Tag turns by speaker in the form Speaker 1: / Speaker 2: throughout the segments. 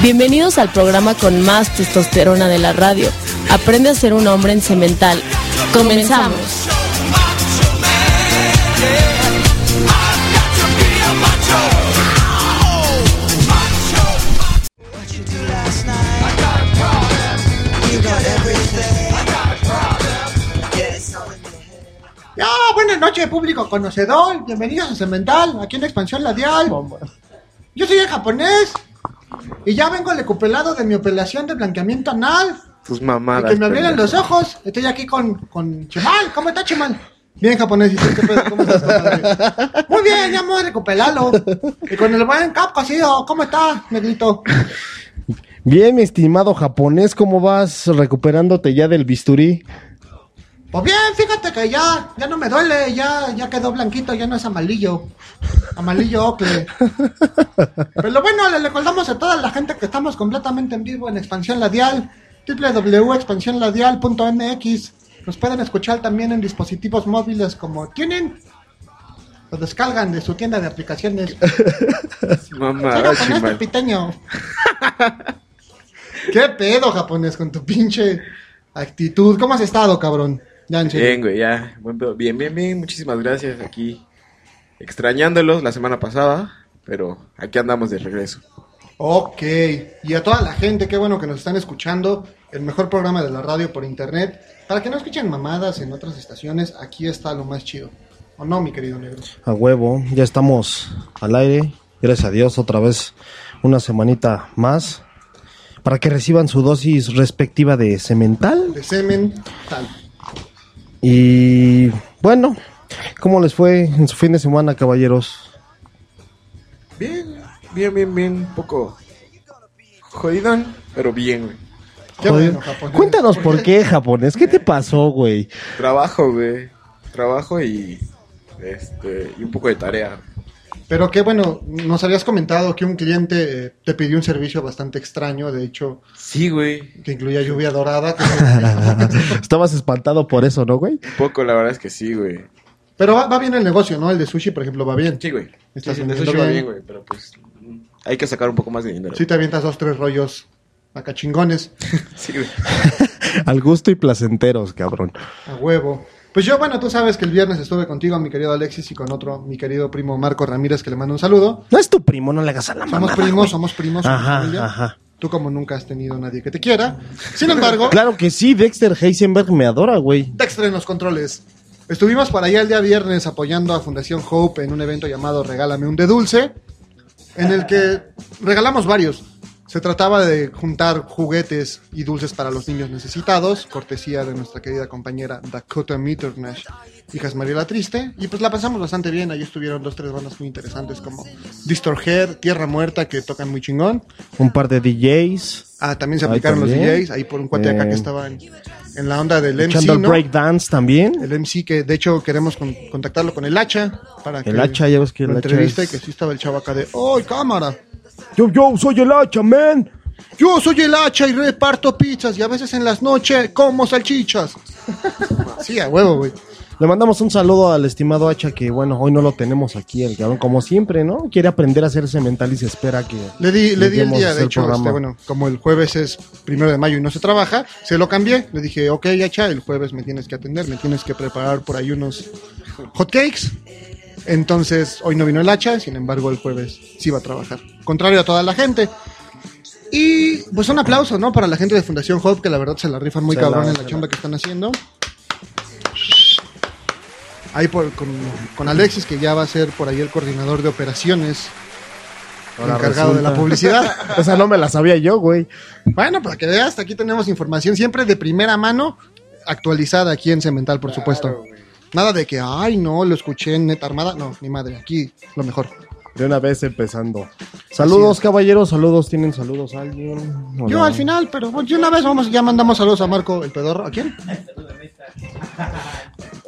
Speaker 1: Bienvenidos al programa con más testosterona de la radio. Aprende a ser un hombre en cemental. Comenzamos.
Speaker 2: Ya, buenas noches, público conocedor. Bienvenidos a Cemental, aquí en Expansión Labial. Yo soy el japonés y ya vengo recuperado de mi operación de blanqueamiento anal.
Speaker 3: Tus
Speaker 2: Y
Speaker 3: mamadas.
Speaker 2: que me
Speaker 3: pendejo.
Speaker 2: los ojos. Estoy aquí con, con Chemal. ¿Cómo está Chemal? Bien, japonés. ¿y tú qué pedo? ¿Cómo estás, compadre? Muy bien, ya me voy a recuperarlo. Y con el buen cap cosido. ¿Cómo está, negrito?
Speaker 4: Bien, mi estimado japonés, ¿cómo vas recuperándote ya del bisturí?
Speaker 2: Pues bien, fíjate que ya, ya no me duele, ya, ya quedó blanquito, ya no es amarillo. Amarillo ocle. Pero bueno, le recordamos a toda la gente que estamos completamente en vivo en Expansión Ladial, www.expansionladial.mx. Nos pueden escuchar también en dispositivos móviles como tienen. Lo descargan de su tienda de aplicaciones. Japonés
Speaker 3: chimal.
Speaker 2: pepiteño. ¿Qué pedo, japonés, con tu pinche actitud? ¿Cómo has estado, cabrón? Ya, en serio.
Speaker 3: Bien, güey, ya. Bien, bien, bien. Muchísimas gracias. Aquí extrañándolos la semana pasada, pero aquí andamos de regreso.
Speaker 2: Ok, y a toda la gente, qué bueno que nos están escuchando, el mejor programa de la radio por internet. Para que no escuchen mamadas en otras estaciones, aquí está lo más chido. ¿O no, mi querido negro?
Speaker 4: A huevo, ya estamos al aire. Gracias a Dios, otra vez una semanita más. Para que reciban su dosis respectiva de cemental.
Speaker 2: De semen, tal.
Speaker 4: Y bueno, ¿cómo les fue en su fin de semana, caballeros?
Speaker 3: Bien, bien, bien, bien. Un poco jodidón, pero bien, güey.
Speaker 2: Qué
Speaker 4: Joder.
Speaker 2: bueno, japonés.
Speaker 4: Cuéntanos por qué, japonés. ¿Qué te pasó, güey?
Speaker 3: Trabajo, güey. Trabajo y este y un poco de tarea.
Speaker 2: Pero qué bueno, nos habías comentado que un cliente eh, te pidió un servicio bastante extraño, de hecho,
Speaker 3: Sí, güey.
Speaker 2: que incluía lluvia dorada. que-
Speaker 4: Estabas espantado por eso, ¿no, güey?
Speaker 3: Un poco, la verdad es que sí, güey.
Speaker 2: Pero va, va bien el negocio, ¿no? El de sushi, por ejemplo, va bien.
Speaker 3: Sí, güey. Sí,
Speaker 2: Estás
Speaker 3: sí, de eso sí va
Speaker 2: bien.
Speaker 3: bien, güey, pero pues hay que sacar un poco más de dinero.
Speaker 2: Sí te avientas dos, tres rollos acá chingones.
Speaker 3: Sí, güey.
Speaker 4: Al gusto y placenteros, cabrón.
Speaker 2: A huevo. Pues yo, bueno, tú sabes que el viernes estuve contigo, mi querido Alexis, y con otro, mi querido primo Marco Ramírez, que le mando un saludo.
Speaker 4: No es tu primo, no le hagas a la
Speaker 2: Somos
Speaker 4: mamada,
Speaker 2: primos,
Speaker 4: güey.
Speaker 2: somos primos. somos
Speaker 4: Ajá,
Speaker 2: familia.
Speaker 4: ajá.
Speaker 2: Tú como nunca has tenido nadie que te quiera. Sin embargo,
Speaker 4: Claro que sí, Dexter Heisenberg me adora, güey.
Speaker 2: Dexter en los controles. Estuvimos por allá el día viernes apoyando a Fundación Hope en un evento llamado Regálame un de Dulce, en el que regalamos varios. Se trataba de juntar juguetes y dulces para los niños necesitados, cortesía de nuestra querida compañera Dakota Mitternash, hijas María la Triste, y pues la pasamos bastante bien. Ahí estuvieron dos, tres bandas muy interesantes como Distorhead, Tierra Muerta, que tocan muy chingón.
Speaker 4: Un par de DJs.
Speaker 2: Ah, también se aplicaron los. DJs, ahí por un cuate acá que
Speaker 4: Eh.
Speaker 2: estaba en, en la onda del MC,
Speaker 4: Echando
Speaker 2: ¿no?
Speaker 4: breakdance también.
Speaker 2: El MC que de hecho queremos con- contactarlo con el hacha para que
Speaker 4: El hacha, ya ves que el hacha es-
Speaker 2: y que sí estaba el chavo acá de ¡Oh, cámara!
Speaker 4: Yo, yo, soy el hacha, man.
Speaker 2: Yo soy el hacha y reparto pizzas y a veces en las noches como salchichas. sí, a huevo, güey.
Speaker 4: Le mandamos un saludo al estimado hacha que, bueno, hoy no lo tenemos aquí, el cabrón, como siempre, ¿no? Quiere aprender a hacerse mental y se espera que...
Speaker 2: Le di, le di el día, de hecho, este, bueno, como el jueves es primero de mayo y no se trabaja, se lo cambié. Le dije, ok, hacha, el jueves me tienes que atender, me tienes que preparar por ahí unos hotcakes. Entonces, hoy no vino el hacha, sin embargo, el jueves sí va a trabajar. Contrario a toda la gente. Y pues un aplauso, ¿no? Para la gente de Fundación Hope, que la verdad se la rifan muy
Speaker 4: Se
Speaker 2: cabrón
Speaker 4: la-
Speaker 2: en la chamba que están haciendo. Ahí por, con, con Alexis, que ya va a ser por ahí el coordinador de operaciones,
Speaker 4: Ahora
Speaker 2: encargado de la publicidad.
Speaker 4: Esa no me la sabía yo, güey.
Speaker 2: Bueno, para que veas, aquí tenemos información siempre de primera mano, actualizada aquí en Cemental, por supuesto. Nada de que, ay, no, lo escuché en Neta Armada. No, ni madre, aquí lo mejor.
Speaker 4: De una vez empezando. Saludos, caballeros, saludos. ¿Tienen saludos a alguien? ¿O
Speaker 2: Yo
Speaker 4: no?
Speaker 2: al final, pero bueno, de una vez vamos, ya mandamos saludos a Marco el pedorro. ¿A quién?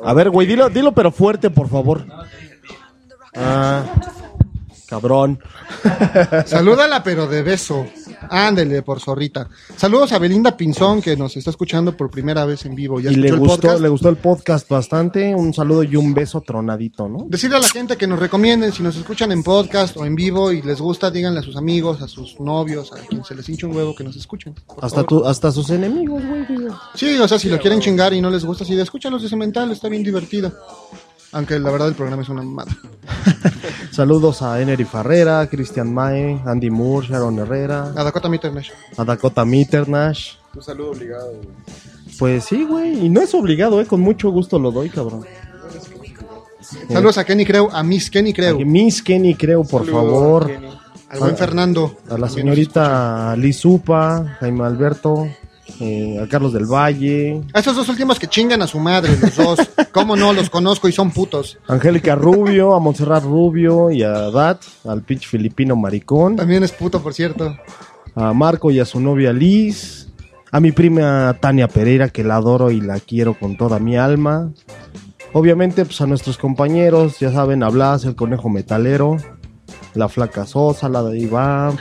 Speaker 4: A ver, güey, dilo, dilo pero fuerte, por favor. Ah, cabrón.
Speaker 2: Salúdala, pero de beso. Ándele, por zorrita. Saludos a Belinda Pinzón, que nos está escuchando por primera vez en vivo. ¿Ya
Speaker 4: Y le
Speaker 2: el
Speaker 4: gustó,
Speaker 2: podcast?
Speaker 4: le gustó el podcast bastante. Un saludo y un beso tronadito, ¿no?
Speaker 2: Decirle a la gente que nos recomienden, si nos escuchan en podcast o en vivo y les gusta, díganle a sus amigos, a sus novios, a quien se les hinche un huevo que nos escuchen.
Speaker 4: Hasta, tu, hasta sus enemigos, güey.
Speaker 2: Sí, o sea, si lo quieren chingar y no les gusta, sí, escúchalos de Cemental, está bien divertido. Aunque la verdad el programa es una mamada.
Speaker 4: Saludos a Enery Farrera, Cristian Mae, Andy Moore, Sharon Herrera,
Speaker 2: A Dakota Mitternash.
Speaker 4: a Dakota Mitternash.
Speaker 3: Un saludo obligado, güey.
Speaker 4: Pues sí, güey. Y no es obligado, ¿eh? Con mucho gusto lo doy, cabrón.
Speaker 2: Saludos a Kenny Creu, a Miss Kenny Creu,
Speaker 4: Miss Kenny, creo, por
Speaker 3: Saludo,
Speaker 4: favor.
Speaker 3: Kenny.
Speaker 2: al buen
Speaker 4: a-
Speaker 2: Fernando.
Speaker 4: A la señorita Liz Upa, Jaime Alberto, eh, a Carlos del Valle,
Speaker 2: A esos dos últimos que chingan a su madre, los dos. ¿Cómo no? Los conozco y son putos.
Speaker 4: Angélica Rubio, a Montserrat Rubio y a Dat, al pinche filipino maricón,
Speaker 2: También es puto, por cierto.
Speaker 4: a Marco y a su novia Liz, a mi prima Tania Pereira, que la adoro y la quiero con toda mi alma. Obviamente, pues a nuestros compañeros, ya saben, a Blas, el conejo metalero, la flaca Sosa, la de Iván.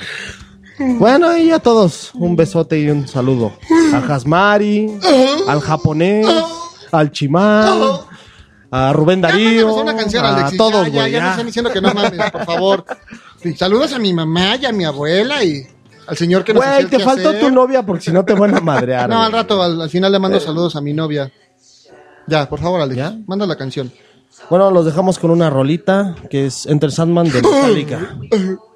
Speaker 4: Bueno, y a todos, un besote y un saludo. A Jasmari, al japonés, al chimán, a Rubén Darío,
Speaker 2: mándanos una canción,
Speaker 4: a todos,
Speaker 2: ya,
Speaker 4: güey.
Speaker 2: ya, no
Speaker 4: ya.
Speaker 2: están diciendo que no mames, por favor. Saludos a mi mamá y a mi abuela y al señor que nos
Speaker 4: Güey, te faltó tu novia porque si no te van a madrear.
Speaker 2: No,
Speaker 4: güey.
Speaker 2: al rato, al, al final le mando saludos a mi novia. Ya, por favor, Alex.
Speaker 4: ¿Ya?
Speaker 2: Manda la canción.
Speaker 4: Bueno, los dejamos con una rolita que es Enter Sandman de Metallica.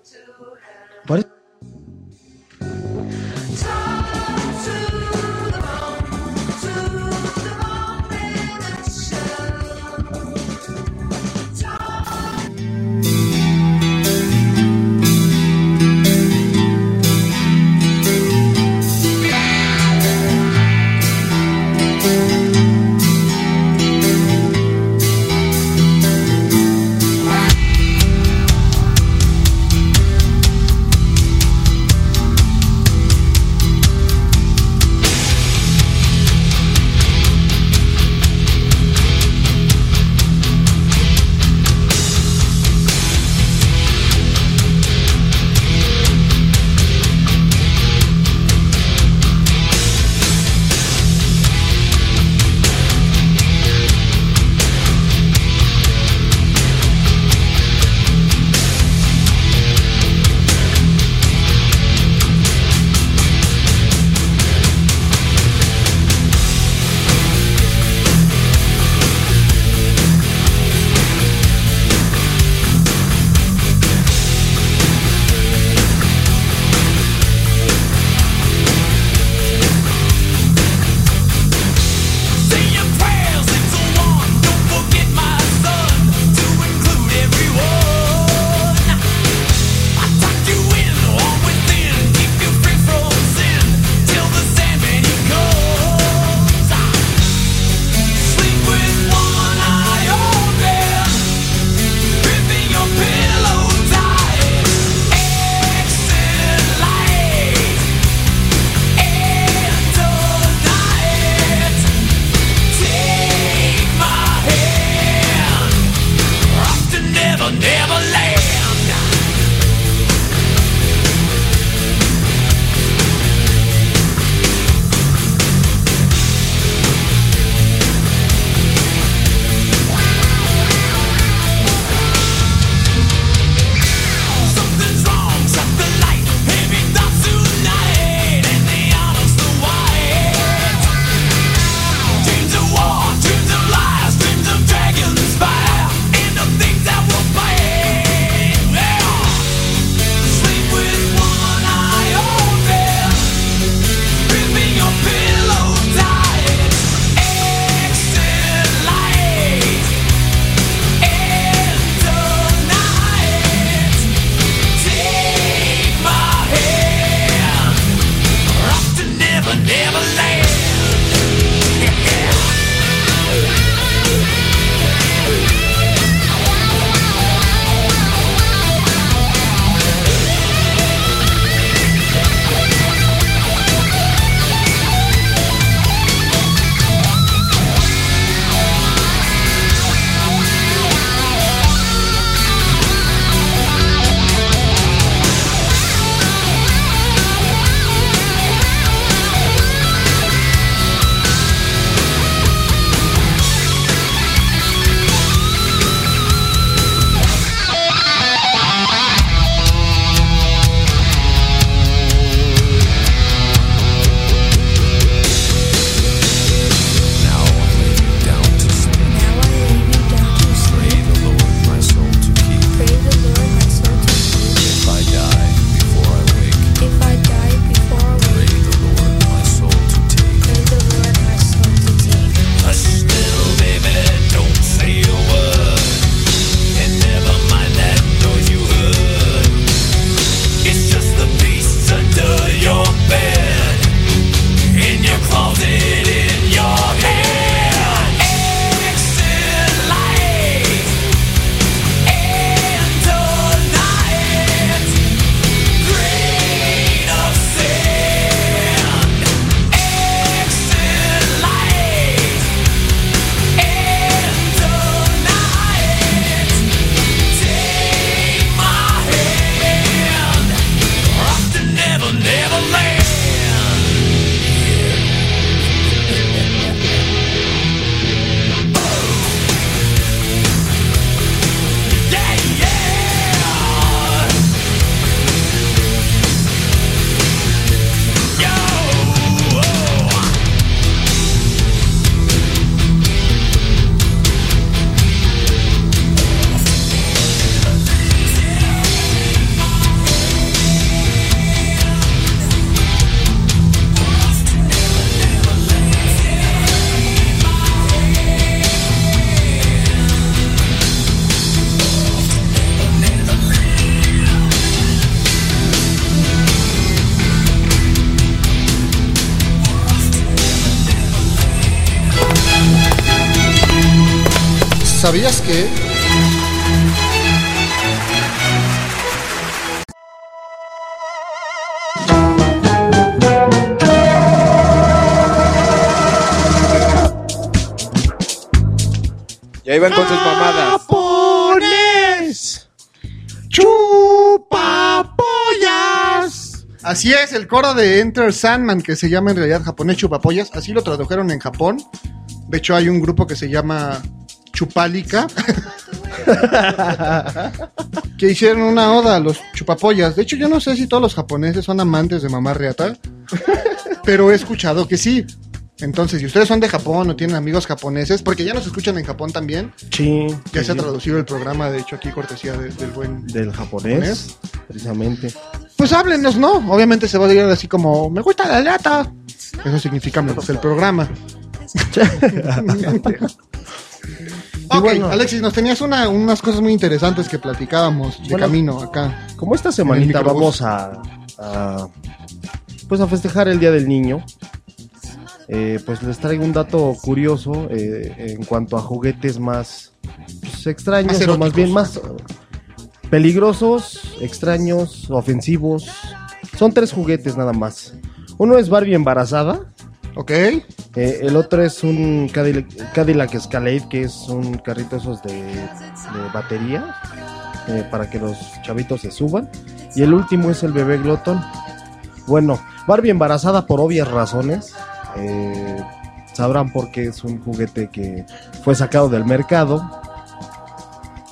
Speaker 2: Así es, el coro de Enter Sandman, que se llama en realidad japonés Chupapollas, así lo tradujeron en Japón. De hecho, hay un grupo que se llama Chupálica, que hicieron una oda a los chupapollas. De hecho, yo no sé si todos los japoneses son amantes de mamá reata, pero he escuchado que sí. Entonces, si ustedes son de Japón o tienen amigos japoneses, porque ya nos escuchan en Japón también,
Speaker 4: Sí.
Speaker 2: ya se ha traducido el programa, de hecho, aquí cortesía de- del buen
Speaker 4: Del japonés, precisamente.
Speaker 2: Pues háblenos, ¿no? Obviamente se va a decir así como, me gusta la lata. Eso significa me gusta el programa. ok,
Speaker 4: bueno.
Speaker 2: Alexis, nos tenías una- unas cosas muy interesantes que platicábamos de
Speaker 4: Bueno.
Speaker 2: camino acá.
Speaker 4: Como esta semanita vamos a, a, pues a festejar el Día del Niño, eh, pues les traigo un dato curioso eh, en cuanto a juguetes más pues, extraños
Speaker 2: Más
Speaker 4: o más bien más peligrosos, extraños, ofensivos. Son tres juguetes nada más. Uno es Barbie embarazada.
Speaker 2: Ok,
Speaker 4: Eh, el otro es un Cadillac, Cadillac Escalade, que es un carrito esos de, de batería eh, para que los chavitos se suban. Y el último es el bebé glotón. Bueno, Barbie embarazada por obvias razones. eh, sabrán por qué es un juguete que fue sacado del mercado.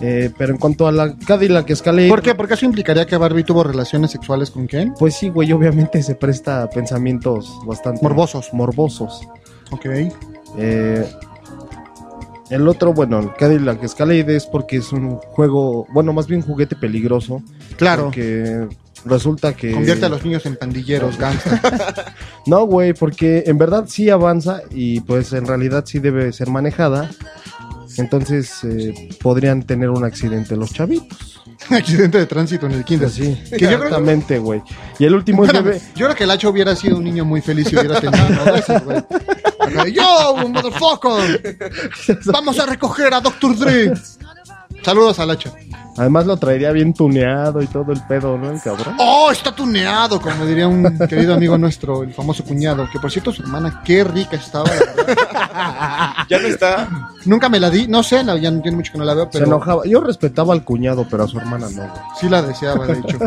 Speaker 4: Eh, pero en cuanto a la Cadillac Escalade...
Speaker 2: ¿por qué? Porque eso implicaría que Barbie tuvo relaciones sexuales con Ken.
Speaker 4: Pues sí, güey, obviamente se presta a pensamientos bastante...
Speaker 2: Morbosos.
Speaker 4: Morbosos.
Speaker 2: Ok,
Speaker 4: Eh, el otro, bueno, el Cadillac Escalade es porque es un juego, bueno, más bien juguete peligroso.
Speaker 2: claro.
Speaker 4: Porque resulta que...
Speaker 2: Convierte a los niños en pandilleros, gangsters.
Speaker 4: No, güey, porque en verdad sí avanza y pues en realidad sí debe ser manejada. Entonces eh, podrían tener un accidente los chavitos.
Speaker 2: Accidente de tránsito en el kinder.
Speaker 4: Pues sí,
Speaker 2: Que
Speaker 4: exactamente, güey. Y el último es bebé.
Speaker 2: yo creo que el Hacho hubiera sido un niño muy feliz si hubiera tenido güey. Yo, motherfucker. Vamos a recoger a Dr. Dre. Saludos al Hacho.
Speaker 4: Además lo traería bien tuneado y todo el pedo, ¿no? El cabrón.
Speaker 2: Oh, está tuneado, como diría un querido amigo nuestro, el famoso cuñado. Que por cierto, su hermana, qué rica estaba. la.
Speaker 3: Ya no está.
Speaker 2: Nunca me la di, no sé, la- ya no tiene mucho que no la veo,
Speaker 4: Se
Speaker 2: pero
Speaker 4: enojaba. Yo respetaba al cuñado, pero a su hermana no, güey.
Speaker 2: sí la deseaba, de hecho.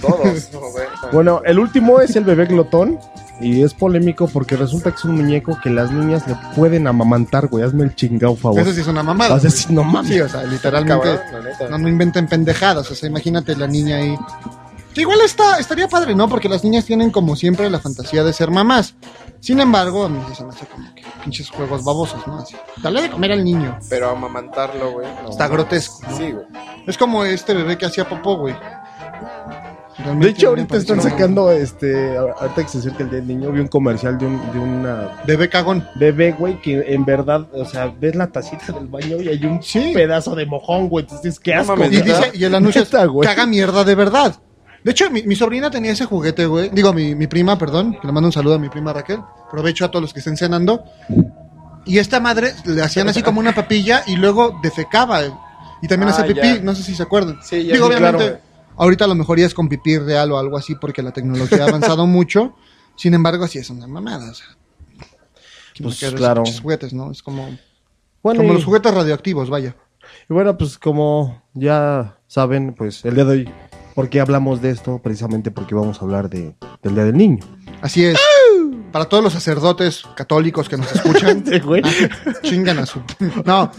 Speaker 3: Todos. No, güey.
Speaker 4: Bueno, el último es el bebé glotón. Y es polémico porque resulta que es un muñeco que las niñas le pueden amamantar, güey. Hazme el chingado favor.
Speaker 2: Eso sí es una mamada.
Speaker 4: O sea,
Speaker 2: güey.
Speaker 4: sí, no mames.
Speaker 2: Sí, o sea, literalmente.
Speaker 3: Cabrón.
Speaker 2: No, no inventen pendejadas, o sea, imagínate la niña ahí. Que igual está, estaría padre, ¿no? Porque las niñas tienen como siempre la fantasía de ser mamás. Sin embargo, a mí se me hace como que pinches juegos babosos, ¿no? Así, dale de comer al niño.
Speaker 3: Pero amamantarlo, güey. no.
Speaker 2: Está grotesco. ¿no?
Speaker 3: Sí, güey.
Speaker 2: Es como este bebé que hacía popó, güey.
Speaker 4: De hecho, ahorita están sacando, este, ahorita que se acerca el día del niño, vi un comercial de, un, de una
Speaker 2: Bebé cagón.
Speaker 4: bebé, güey, que en verdad, o sea, ves la tacita del baño y hay un
Speaker 2: Sí.
Speaker 4: pedazo de mojón, güey. Entonces, qué
Speaker 3: No
Speaker 4: asco.
Speaker 3: mames,
Speaker 2: Y, dice, y el anuncio es, caga mierda de verdad. De hecho, mi, mi sobrina tenía ese juguete, güey. Digo, mi, mi prima, perdón, que le mando un saludo a mi prima Raquel. Aprovecho a todos los que estén cenando. Y esta madre le hacían así como una papilla y luego defecaba. Y también
Speaker 3: Ah,
Speaker 2: hacía pipí,
Speaker 3: ya.
Speaker 2: no sé si se acuerdan.
Speaker 3: Sí, ya
Speaker 2: Digo,
Speaker 3: sí,
Speaker 2: obviamente,
Speaker 3: claro.
Speaker 2: Ahorita a lo mejor ya es con pipí real o algo así porque la tecnología ha avanzado mucho. Sin embargo, sí es una mamada. O sea, ¿quién va a
Speaker 4: Pues,
Speaker 2: esos
Speaker 4: claro.
Speaker 2: juguetes, ¿no? Es como,
Speaker 4: Bueno,
Speaker 2: como
Speaker 4: y-
Speaker 2: los juguetes radioactivos, vaya.
Speaker 4: Y bueno, pues como ya saben, pues el día de hoy, ¿por qué hablamos de esto? Precisamente porque vamos a hablar de, del Día del Niño.
Speaker 2: Así es. Para todos los sacerdotes católicos que nos escuchan,
Speaker 4: güey.
Speaker 2: chingan a su. No.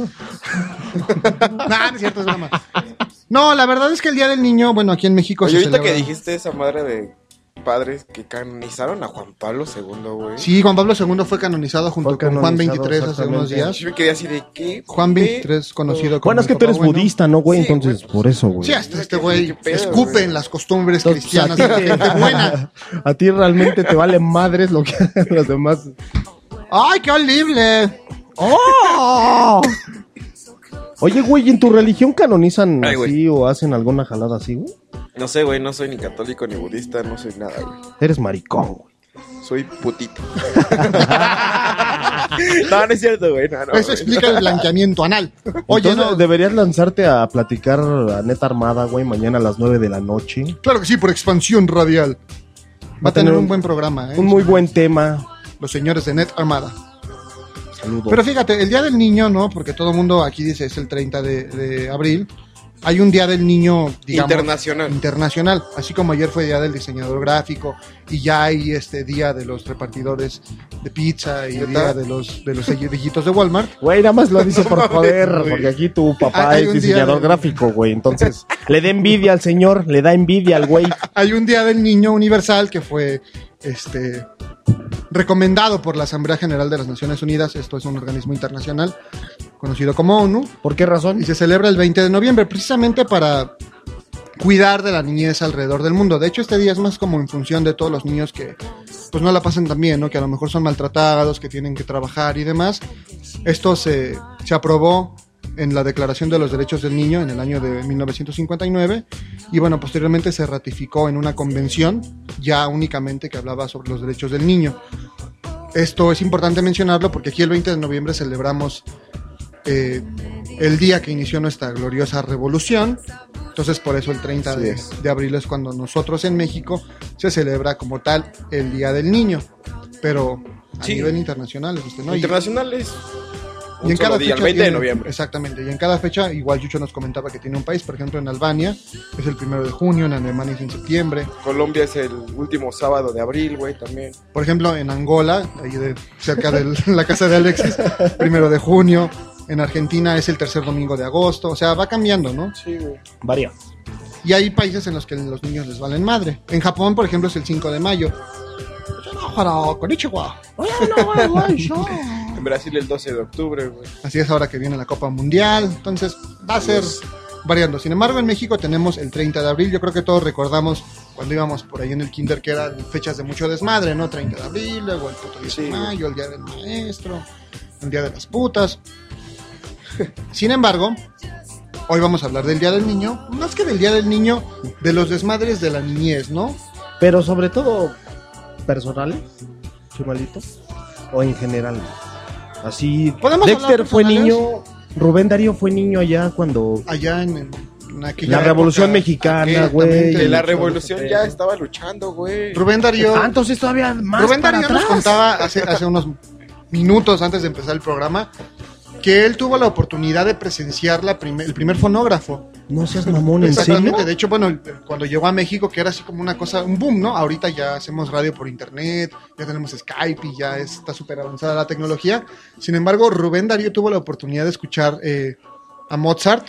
Speaker 2: no, no es cierto, es broma. No, la verdad es que el Día del Niño, bueno, aquí en México
Speaker 3: Oye,
Speaker 2: se
Speaker 3: ahorita
Speaker 2: celebra-
Speaker 3: que dijiste esa madre de padres que canonizaron a Juan Pablo II, güey.
Speaker 2: Sí, Juan Pablo II fue canonizado junto
Speaker 4: Fue
Speaker 2: con Juan
Speaker 4: canonizado,
Speaker 2: 23 hace unos días.
Speaker 3: Yo me quedé así de qué.
Speaker 2: Juan
Speaker 3: ¿Qué?
Speaker 2: 23, conocido como.
Speaker 4: Bueno, es que tú eres
Speaker 2: Bueno.
Speaker 4: budista, ¿no, güey?
Speaker 3: Sí,
Speaker 4: Entonces,
Speaker 3: güey,
Speaker 4: por eso, güey.
Speaker 2: Sí, hasta este güey
Speaker 3: ¿Qué pedo,
Speaker 2: escupe
Speaker 3: güey?
Speaker 2: en las costumbres
Speaker 4: Entonces,
Speaker 2: cristianas
Speaker 4: a
Speaker 2: de gente buena.
Speaker 4: A ti realmente te vale madres lo que hagan los demás.
Speaker 2: ¡Ay, qué horrible!
Speaker 4: ¡Oh! Oye, güey, ¿en tu religión canonizan
Speaker 3: Ay,
Speaker 4: así o hacen alguna jalada así, güey?
Speaker 3: No sé, güey, no soy ni católico ni budista, no soy nada, güey.
Speaker 4: Eres maricón, güey.
Speaker 3: Soy putito. No, no es cierto, güey. No, no,
Speaker 2: Eso
Speaker 3: güey.
Speaker 2: explica el blanqueamiento anal. Oye,
Speaker 4: Entonces,
Speaker 2: no,
Speaker 4: deberías lanzarte a platicar a Neta Armada, güey, mañana a las 9 de la noche.
Speaker 2: claro que sí, por expansión radial. Va a tener un buen programa, ¿eh?
Speaker 4: Un muy buen tema.
Speaker 2: Los señores de Net Armada.
Speaker 4: Saludos.
Speaker 2: Pero fíjate, el Día del Niño, ¿no? Porque todo el mundo aquí dice es el 30 de, de abril. Hay un Día del Niño, digamos,
Speaker 3: Internacional.
Speaker 2: internacional. Así como ayer fue Día del Diseñador Gráfico y ya hay este Día de los repartidores de pizza y
Speaker 3: ¿Neta?
Speaker 2: Día de los de los viejitos de Walmart.
Speaker 4: Güey, nada más lo dice por joder, porque aquí tu papá
Speaker 2: Hay- hay
Speaker 4: es
Speaker 2: un día
Speaker 4: diseñador
Speaker 2: de-
Speaker 4: gráfico, güey. Entonces, le da envidia al señor, le da envidia al güey.
Speaker 2: Hay un Día del Niño Universal que fue este recomendado por la Asamblea General de las Naciones Unidas. Esto es un organismo internacional conocido como ONU.
Speaker 4: ¿Por qué razón?
Speaker 2: y se celebra el 20 de noviembre, precisamente para cuidar de la niñez alrededor del mundo. De hecho, este día es más como en función de todos los niños que pues no la pasan tan bien, ¿no? Que a lo mejor son maltratados, que tienen que trabajar y demás. Esto se, se aprobó en la Declaración de los Derechos del Niño en el año de 1959 y bueno, posteriormente se ratificó en una convención ya únicamente que hablaba sobre los derechos del niño. Esto es importante mencionarlo porque aquí el 20 de noviembre celebramos eh, el día que inició nuestra gloriosa revolución. Entonces, por eso el 30
Speaker 3: Así
Speaker 2: de, abril es cuando nosotros en México se celebra como tal el Día del Niño. Pero a
Speaker 3: Sí.
Speaker 2: nivel internacional, ¿no? Y-
Speaker 3: Internacionales.
Speaker 2: y
Speaker 3: Un
Speaker 2: en cada
Speaker 3: día, el
Speaker 2: fecha
Speaker 3: 20 de noviembre.
Speaker 2: Exactamente. Y en cada fecha, igual Yucho nos comentaba que tiene un país, por ejemplo, en Albania es el primero de junio, en Alemania es en septiembre.
Speaker 3: Colombia es el último sábado de abril, güey, también.
Speaker 2: Por ejemplo, en Angola, ahí de, cerca de la casa de Alexis, primero de junio. En Argentina es el tercer domingo de agosto. O sea, va cambiando, ¿no?
Speaker 3: Sí, güey.
Speaker 4: Varía.
Speaker 2: Y hay países en los que los niños les valen madre. En Japón, por ejemplo, es el 5 de mayo.
Speaker 3: En Brasil el 12 de octubre, güey.
Speaker 2: Así es ahora que viene la Copa Mundial. Entonces, va a ser variando. Sin embargo, en México tenemos el 30 de abril. Yo creo que todos recordamos cuando íbamos por ahí en el kinder que eran fechas de mucho desmadre, ¿no? 30 de abril, luego el puto 10
Speaker 3: Sí,
Speaker 2: de mayo, el día del maestro, el día de las putas. Sin embargo, hoy vamos a hablar del día del niño. Más que del día del niño, de los desmadres de la niñez, ¿no?
Speaker 4: Pero sobre todo, personales, chumalito, o en general. Así,
Speaker 2: ¿Podemos
Speaker 4: Dexter fue niño, Rubén Darío fue niño allá cuando
Speaker 2: Allá en,
Speaker 4: La Revolución
Speaker 2: época,
Speaker 4: Mexicana, güey.
Speaker 3: la revolución ya estaba luchando, güey.
Speaker 2: Rubén Darío.
Speaker 4: Ah, entonces todavía más
Speaker 2: Rubén
Speaker 4: para
Speaker 2: Darío nos contaba hace, hace unos minutos antes de empezar el programa que él tuvo la oportunidad de presenciar la primer- el primer fonógrafo.
Speaker 4: No seas mamón, ¿en serio?
Speaker 2: Exactamente. De hecho, bueno, cuando llegó a México, que era así como una cosa, un boom, ¿no? Ahorita ya hacemos radio por internet, ya tenemos Skype y ya está súper avanzada la tecnología. Sin embargo, Rubén Darío tuvo la oportunidad de escuchar eh, a Mozart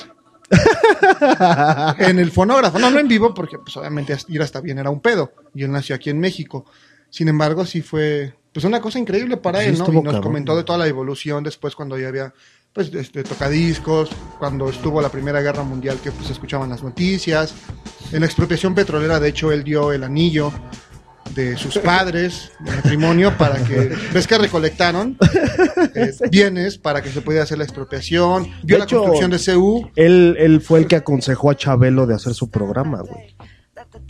Speaker 2: en el fonógrafo. No, no en vivo, porque pues obviamente ir hasta bien era un pedo. Y él nació aquí en México. Sin embargo, sí fue pues una cosa increíble para
Speaker 4: Sí,
Speaker 2: él, ¿no? Y nos
Speaker 4: cabrón.
Speaker 2: comentó de toda la evolución después cuando ya había pues este, tocadiscos, cuando estuvo la Primera Guerra Mundial que pues escuchaban las noticias. En la expropiación petrolera, de hecho, él dio el anillo de sus padres de matrimonio para que ves que recolectaron eh, bienes para que se pudiera hacer la expropiación vio
Speaker 4: De
Speaker 2: la
Speaker 4: hecho,
Speaker 2: construcción de CU
Speaker 4: Él, él fue el que aconsejó a Chabelo de hacer su programa, güey.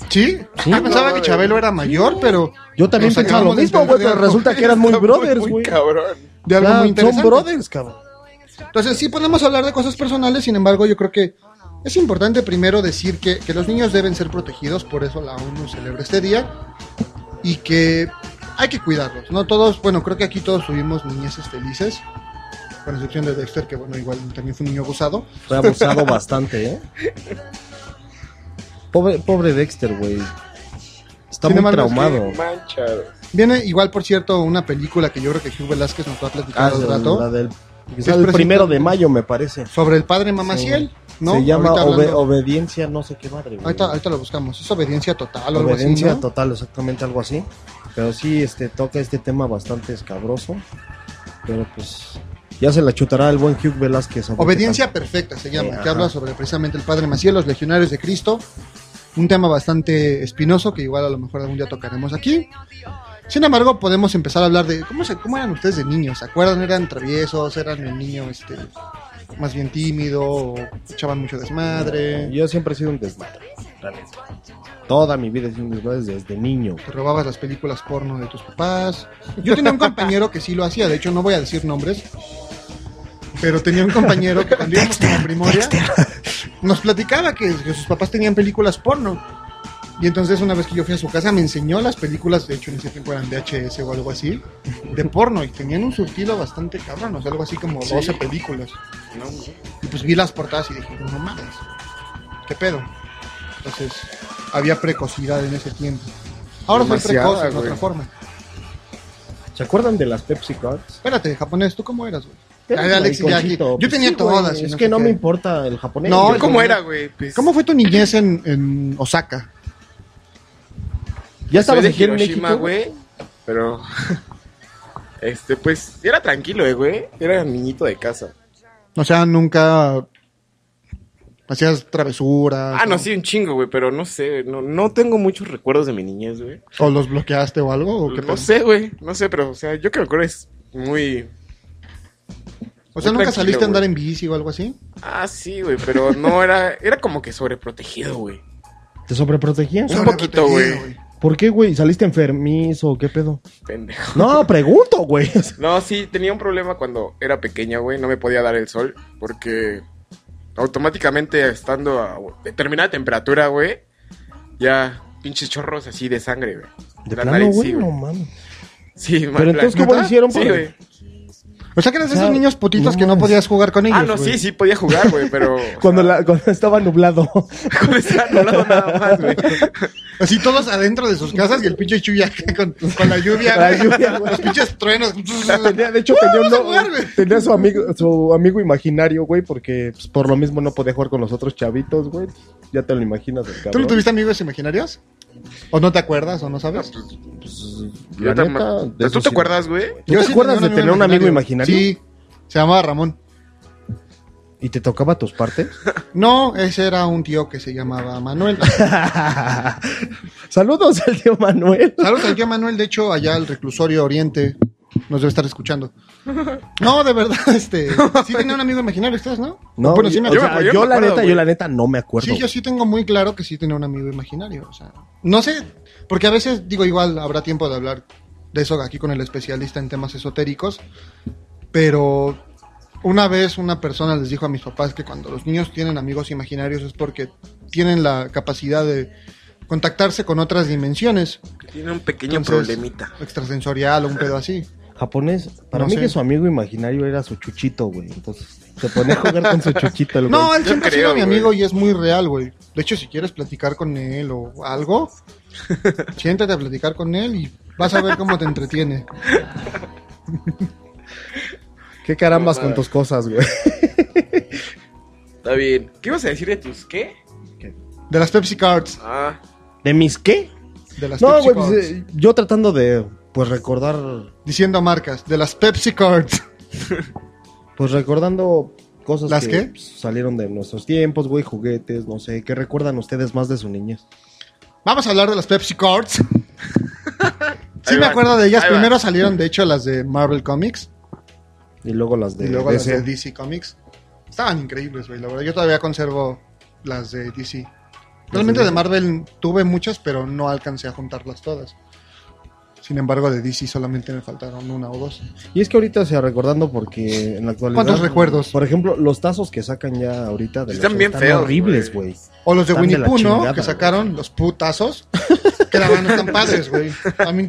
Speaker 2: sí,
Speaker 4: Sí.
Speaker 2: yo pensaba
Speaker 3: No,
Speaker 2: que. Chabelo era mayor pero
Speaker 4: Yo también pensaba lo mismo, güey, pero resulta que eran muy brothers, güey.
Speaker 3: cabrón.
Speaker 2: de algo
Speaker 4: Ya,
Speaker 2: muy
Speaker 4: Son
Speaker 2: interesante
Speaker 4: brothers, cabrón.
Speaker 2: Entonces sí podemos hablar de cosas personales, sin embargo yo creo que es importante primero decir que, que los niños deben ser protegidos, por eso la ONU celebra este día, y que hay que cuidarlos, ¿no? Todos, bueno, creo que aquí todos tuvimos niñeces felices, con excepción de Dexter, que bueno, igual también fue un niño abusado.
Speaker 4: Fue abusado bastante, ¿eh? Pobre, pobre Dexter, güey. Está
Speaker 2: Sin
Speaker 4: muy
Speaker 2: embargo, es
Speaker 4: traumado.
Speaker 2: Viene igual, por cierto, una película que yo creo que Hugh Velázquez nos va a platicar
Speaker 4: Ah,
Speaker 2: al
Speaker 4: la
Speaker 2: rato,
Speaker 4: del,
Speaker 2: Es
Speaker 4: el primero de mayo, me parece.
Speaker 2: sobre el padre Mamaciel, ¿no?
Speaker 4: Se llama Obediencia, no sé qué madre, güey.
Speaker 2: ahorita, ahorita lo buscamos, es obediencia total o algo así,
Speaker 4: Obediencia
Speaker 2: ¿no?
Speaker 4: total, exactamente algo así. Pero sí, este, toca este tema bastante escabroso. Pero pues, ya se la chutará el buen Hugh Velázquez.
Speaker 2: Obediencia perfecta se llama,
Speaker 4: Eh,
Speaker 2: que habla sobre precisamente el Padre Maciel, los legionarios de Cristo. Un tema bastante espinoso que igual a lo mejor algún día tocaremos aquí. Sin embargo, podemos empezar a hablar de cómo, se, cómo eran ustedes de niños. ¿Se acuerdan? ¿Eran traviesos? ¿Eran el niño este, más bien tímido? ¿O echaban mucho desmadre?
Speaker 4: Yo siempre he sido un desmadre. la neta. Toda mi vida he sido un desmadre desde niño.
Speaker 2: Te robabas las películas porno de tus papás. Yo tenía un compañero que sí lo hacía, de hecho no voy a decir nombres. Pero tenía un compañero que cuando íbamos a la primoria nos platicaba que, que sus papás tenían películas porno. Y entonces una vez que yo fui a su casa me enseñó las películas, de hecho en ese tiempo eran VHS o algo así, de porno. Y tenían un surtido bastante cabrón, o sea, algo así como 12 películas.
Speaker 3: No,
Speaker 2: Y pues vi las portadas y dije, no mames, ¿qué pedo? Entonces, había precocidad en ese tiempo. Ahora soy precoz en
Speaker 3: güey.
Speaker 2: otra forma.
Speaker 4: ¿Se acuerdan de las Pepsi Cards?
Speaker 2: Espérate, japonés, ¿tú cómo eras, güey? Alex, aquí. Yo
Speaker 4: Pues
Speaker 2: tenía
Speaker 4: sí,
Speaker 2: todas.
Speaker 4: Es
Speaker 2: no
Speaker 4: que no
Speaker 2: qué.
Speaker 4: me importa el japonés.
Speaker 2: No.
Speaker 3: ¿Cómo era, güey? Pues,
Speaker 2: ¿Cómo fue tu niñez en, en Osaka?
Speaker 4: ¿Ya estabas
Speaker 3: de
Speaker 4: aquí en
Speaker 3: Hiroshima,
Speaker 4: México?
Speaker 3: güey. Pero. este, pues. Era tranquilo, eh, güey. Era niñito de casa.
Speaker 2: O sea, nunca hacías travesuras.
Speaker 3: Ah, no,
Speaker 2: o-
Speaker 3: sí, un chingo, güey. Pero no sé. No, no tengo muchos recuerdos de mi niñez, güey.
Speaker 2: ¿O los bloqueaste o algo? ¿o qué
Speaker 3: No sé, güey. No sé, pero, o sea, yo que me acuerdo es muy.
Speaker 2: O sea,
Speaker 3: muy
Speaker 2: ¿nunca saliste a andar en bici o algo así?
Speaker 3: Ah, sí, güey. Pero no era. Era como que sobreprotegido, güey.
Speaker 4: ¿Te sobreprotegían?
Speaker 3: Un poquito, güey.
Speaker 4: ¿Por qué, güey? ¿Saliste enfermizo qué pedo?
Speaker 3: Pendejo.
Speaker 4: No, pregunto, güey.
Speaker 3: No, sí, tenía un problema cuando era pequeña, güey. No me podía dar el sol porque automáticamente estando a determinada temperatura, güey, ya pinches chorros así de sangre, güey.
Speaker 4: De
Speaker 3: la
Speaker 4: plano,
Speaker 3: nariz,
Speaker 4: güey,
Speaker 3: sí,
Speaker 4: no
Speaker 3: güey.
Speaker 4: mames.
Speaker 3: Sí,
Speaker 4: Pero entonces, ¿cómo hicieron
Speaker 3: Sí, güey.
Speaker 2: O sea, que eras de esos niños putitos
Speaker 4: no
Speaker 2: que no podías jugar con ellos.
Speaker 3: Ah, no,
Speaker 2: güey.
Speaker 3: sí, sí podía jugar, güey, pero...
Speaker 4: Cuando, la, cuando estaba nublado.
Speaker 3: Cuando estaba nublado nada más, güey.
Speaker 2: Así todos adentro de sus casas y el pinche Chuya con, con la lluvia.
Speaker 4: La lluvia, güey.
Speaker 2: Los pinches truenos.
Speaker 4: Tenía- de hecho, tenía,
Speaker 2: jugar, güey.
Speaker 4: tenía su amigo su amigo imaginario, güey, porque pues, por lo mismo no podía jugar con los otros chavitos, güey. Ya te lo imaginas, el cabrón.
Speaker 2: ¿Tú no tuviste amigos imaginarios? ¿O no te acuerdas o no sabes?
Speaker 4: Pues,
Speaker 3: Yo
Speaker 4: la
Speaker 3: te-
Speaker 4: neta, de
Speaker 3: ¿Tú te
Speaker 4: sí.
Speaker 3: acuerdas, güey?
Speaker 4: ¿Tú te
Speaker 2: sí
Speaker 4: acuerdas de tener un amigo imaginario?
Speaker 2: Sí, se llamaba Ramón.
Speaker 4: ¿Y te tocaba tus partes?
Speaker 2: No, ese era un tío que se llamaba Manuel.
Speaker 4: Saludos al tío Manuel.
Speaker 2: Saludos al tío Manuel, de hecho, allá al reclusorio Oriente nos debe estar escuchando. No, de verdad, este, sí tenía un amigo imaginario ustedes, ¿no?
Speaker 4: No,
Speaker 2: bueno, sí me
Speaker 4: o
Speaker 2: acuerdo.
Speaker 4: sea,
Speaker 3: yo
Speaker 4: yo,
Speaker 3: me
Speaker 4: la
Speaker 3: acuerdo,
Speaker 4: neta,
Speaker 3: güey.
Speaker 4: yo la neta no me acuerdo.
Speaker 2: Sí, yo sí tengo muy claro que sí tenía un amigo imaginario. O sea, no sé, porque a veces digo igual habrá tiempo de hablar de eso aquí con el especialista en temas esotéricos, pero una vez una persona les dijo a mis papás que cuando los niños tienen amigos imaginarios es porque tienen la capacidad de contactarse con otras dimensiones,
Speaker 3: Tiene un pequeño
Speaker 2: Entonces,
Speaker 3: problemita.
Speaker 2: extrasensorial o un pedo así.
Speaker 4: Japonés, para
Speaker 2: No
Speaker 4: mí
Speaker 2: sé.
Speaker 4: que su amigo imaginario era su chuchito, güey. Entonces, se ponía a jugar con su chuchito. el.
Speaker 2: No, él siempre ha sido mi amigo y es muy real, güey. De hecho, si quieres platicar con él o algo, siéntate a platicar con él y vas a ver cómo te entretiene.
Speaker 4: Qué carambas
Speaker 3: No,
Speaker 4: con tus cosas, güey.
Speaker 3: Está bien. ¿Qué ibas a decir de tus qué?
Speaker 2: De las Pepsi Cards.
Speaker 3: Ah,
Speaker 4: ¿De mis qué?
Speaker 2: De las
Speaker 4: No,
Speaker 2: Pepsi
Speaker 4: güey, pues, eh, yo tratando de, pues, recordar,
Speaker 2: Diciendo marcas. De las Pepsi Cards.
Speaker 4: pues, recordando cosas
Speaker 2: ¿Las
Speaker 4: que
Speaker 2: qué?
Speaker 4: pues, salieron de nuestros tiempos, güey, juguetes, no sé, ¿qué recuerdan ustedes más de su niñez?
Speaker 2: Vamos a hablar de las Pepsi Cards. sí
Speaker 3: Ahí
Speaker 2: me acuerdo de ellas. Primero salieron, de hecho, las de Marvel Comics.
Speaker 4: Y luego las de
Speaker 2: y luego las
Speaker 4: DC.
Speaker 2: de DC Comics. Estaban increíbles, güey. La verdad, yo todavía conservo las de DC. Realmente de Marvel tuve muchas, pero no alcancé a juntarlas todas. Sin embargo, de DC solamente me faltaron una o dos.
Speaker 4: Y es que ahorita se recordando porque en la actualidad...
Speaker 2: ¿Cuántos recuerdos?
Speaker 4: Por ejemplo, los tazos que sacan ya ahorita de
Speaker 3: Están
Speaker 4: los-
Speaker 3: bien feos,
Speaker 4: horribles,
Speaker 3: güey.
Speaker 2: O los de
Speaker 4: Están
Speaker 2: Winnie Pooh, ¿no? Que sacaron los putazos. que la van están padres, güey. A mí,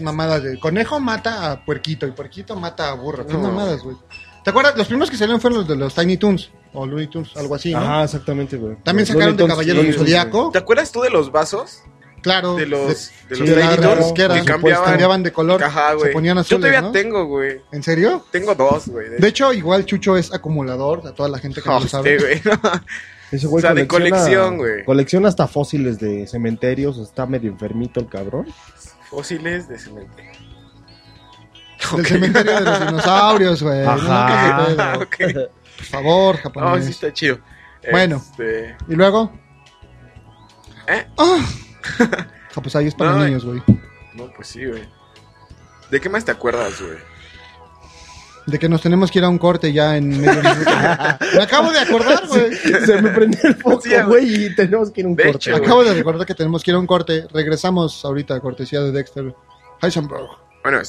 Speaker 2: mamadas de conejo mata a puerquito y puerquito mata a burro. Qué
Speaker 3: No.
Speaker 2: mamadas, güey. ¿Te acuerdas? Los primeros que salieron fueron los de los Tiny Toons. O Looney Tunes, algo así, ¿no?
Speaker 4: Ajá, exactamente, güey.
Speaker 2: También
Speaker 4: Los
Speaker 2: sacaron de Caballero del
Speaker 4: sí,
Speaker 2: Zodiaco.
Speaker 3: ¿te acuerdas tú de los vasos?
Speaker 2: Claro.
Speaker 3: De los, de
Speaker 2: de,
Speaker 3: los
Speaker 4: sí,
Speaker 2: rasquera.
Speaker 3: que cambiaban,
Speaker 2: cambiaban de color.
Speaker 3: Ajá, güey.
Speaker 2: Se ponían
Speaker 3: Yo
Speaker 2: azules,
Speaker 3: todavía
Speaker 2: ¿no?
Speaker 3: tengo, güey.
Speaker 2: ¿En serio?
Speaker 3: Tengo dos, güey.
Speaker 2: De hecho, igual Chucho es acumulador, a toda la gente que no lo sabe.
Speaker 3: Güey.
Speaker 4: Ese güey
Speaker 3: O sea, de colección, güey.
Speaker 4: Colecciona hasta fósiles de cementerios. Está medio enfermito el cabrón.
Speaker 3: Fósiles de cementerio.
Speaker 2: Del
Speaker 3: Ok.
Speaker 2: cementerio de los dinosaurios, güey.
Speaker 4: Ajá.
Speaker 2: no,
Speaker 3: Ah.
Speaker 2: Por favor,
Speaker 3: No,
Speaker 2: japonés.
Speaker 3: sí está chido.
Speaker 2: Bueno.
Speaker 3: Este,
Speaker 2: ¿Y luego?
Speaker 3: ¿Eh?
Speaker 2: Ah. Ja, pues ahí es para
Speaker 3: No,
Speaker 2: niños, güey.
Speaker 3: No, pues sí, güey. ¿De qué más te acuerdas, güey?
Speaker 2: de que nos tenemos que ir a un corte ya en medio minuto. Me acabo de acordar, güey.
Speaker 4: Se me prendió el foco,
Speaker 3: Sí, güey.
Speaker 4: y tenemos que ir a un
Speaker 3: De
Speaker 4: corte.
Speaker 3: hecho, güey.
Speaker 2: Acabo de recordar que tenemos que ir a un corte. Regresamos ahorita a cortesía de Dexter Heisenberg.
Speaker 3: Bueno,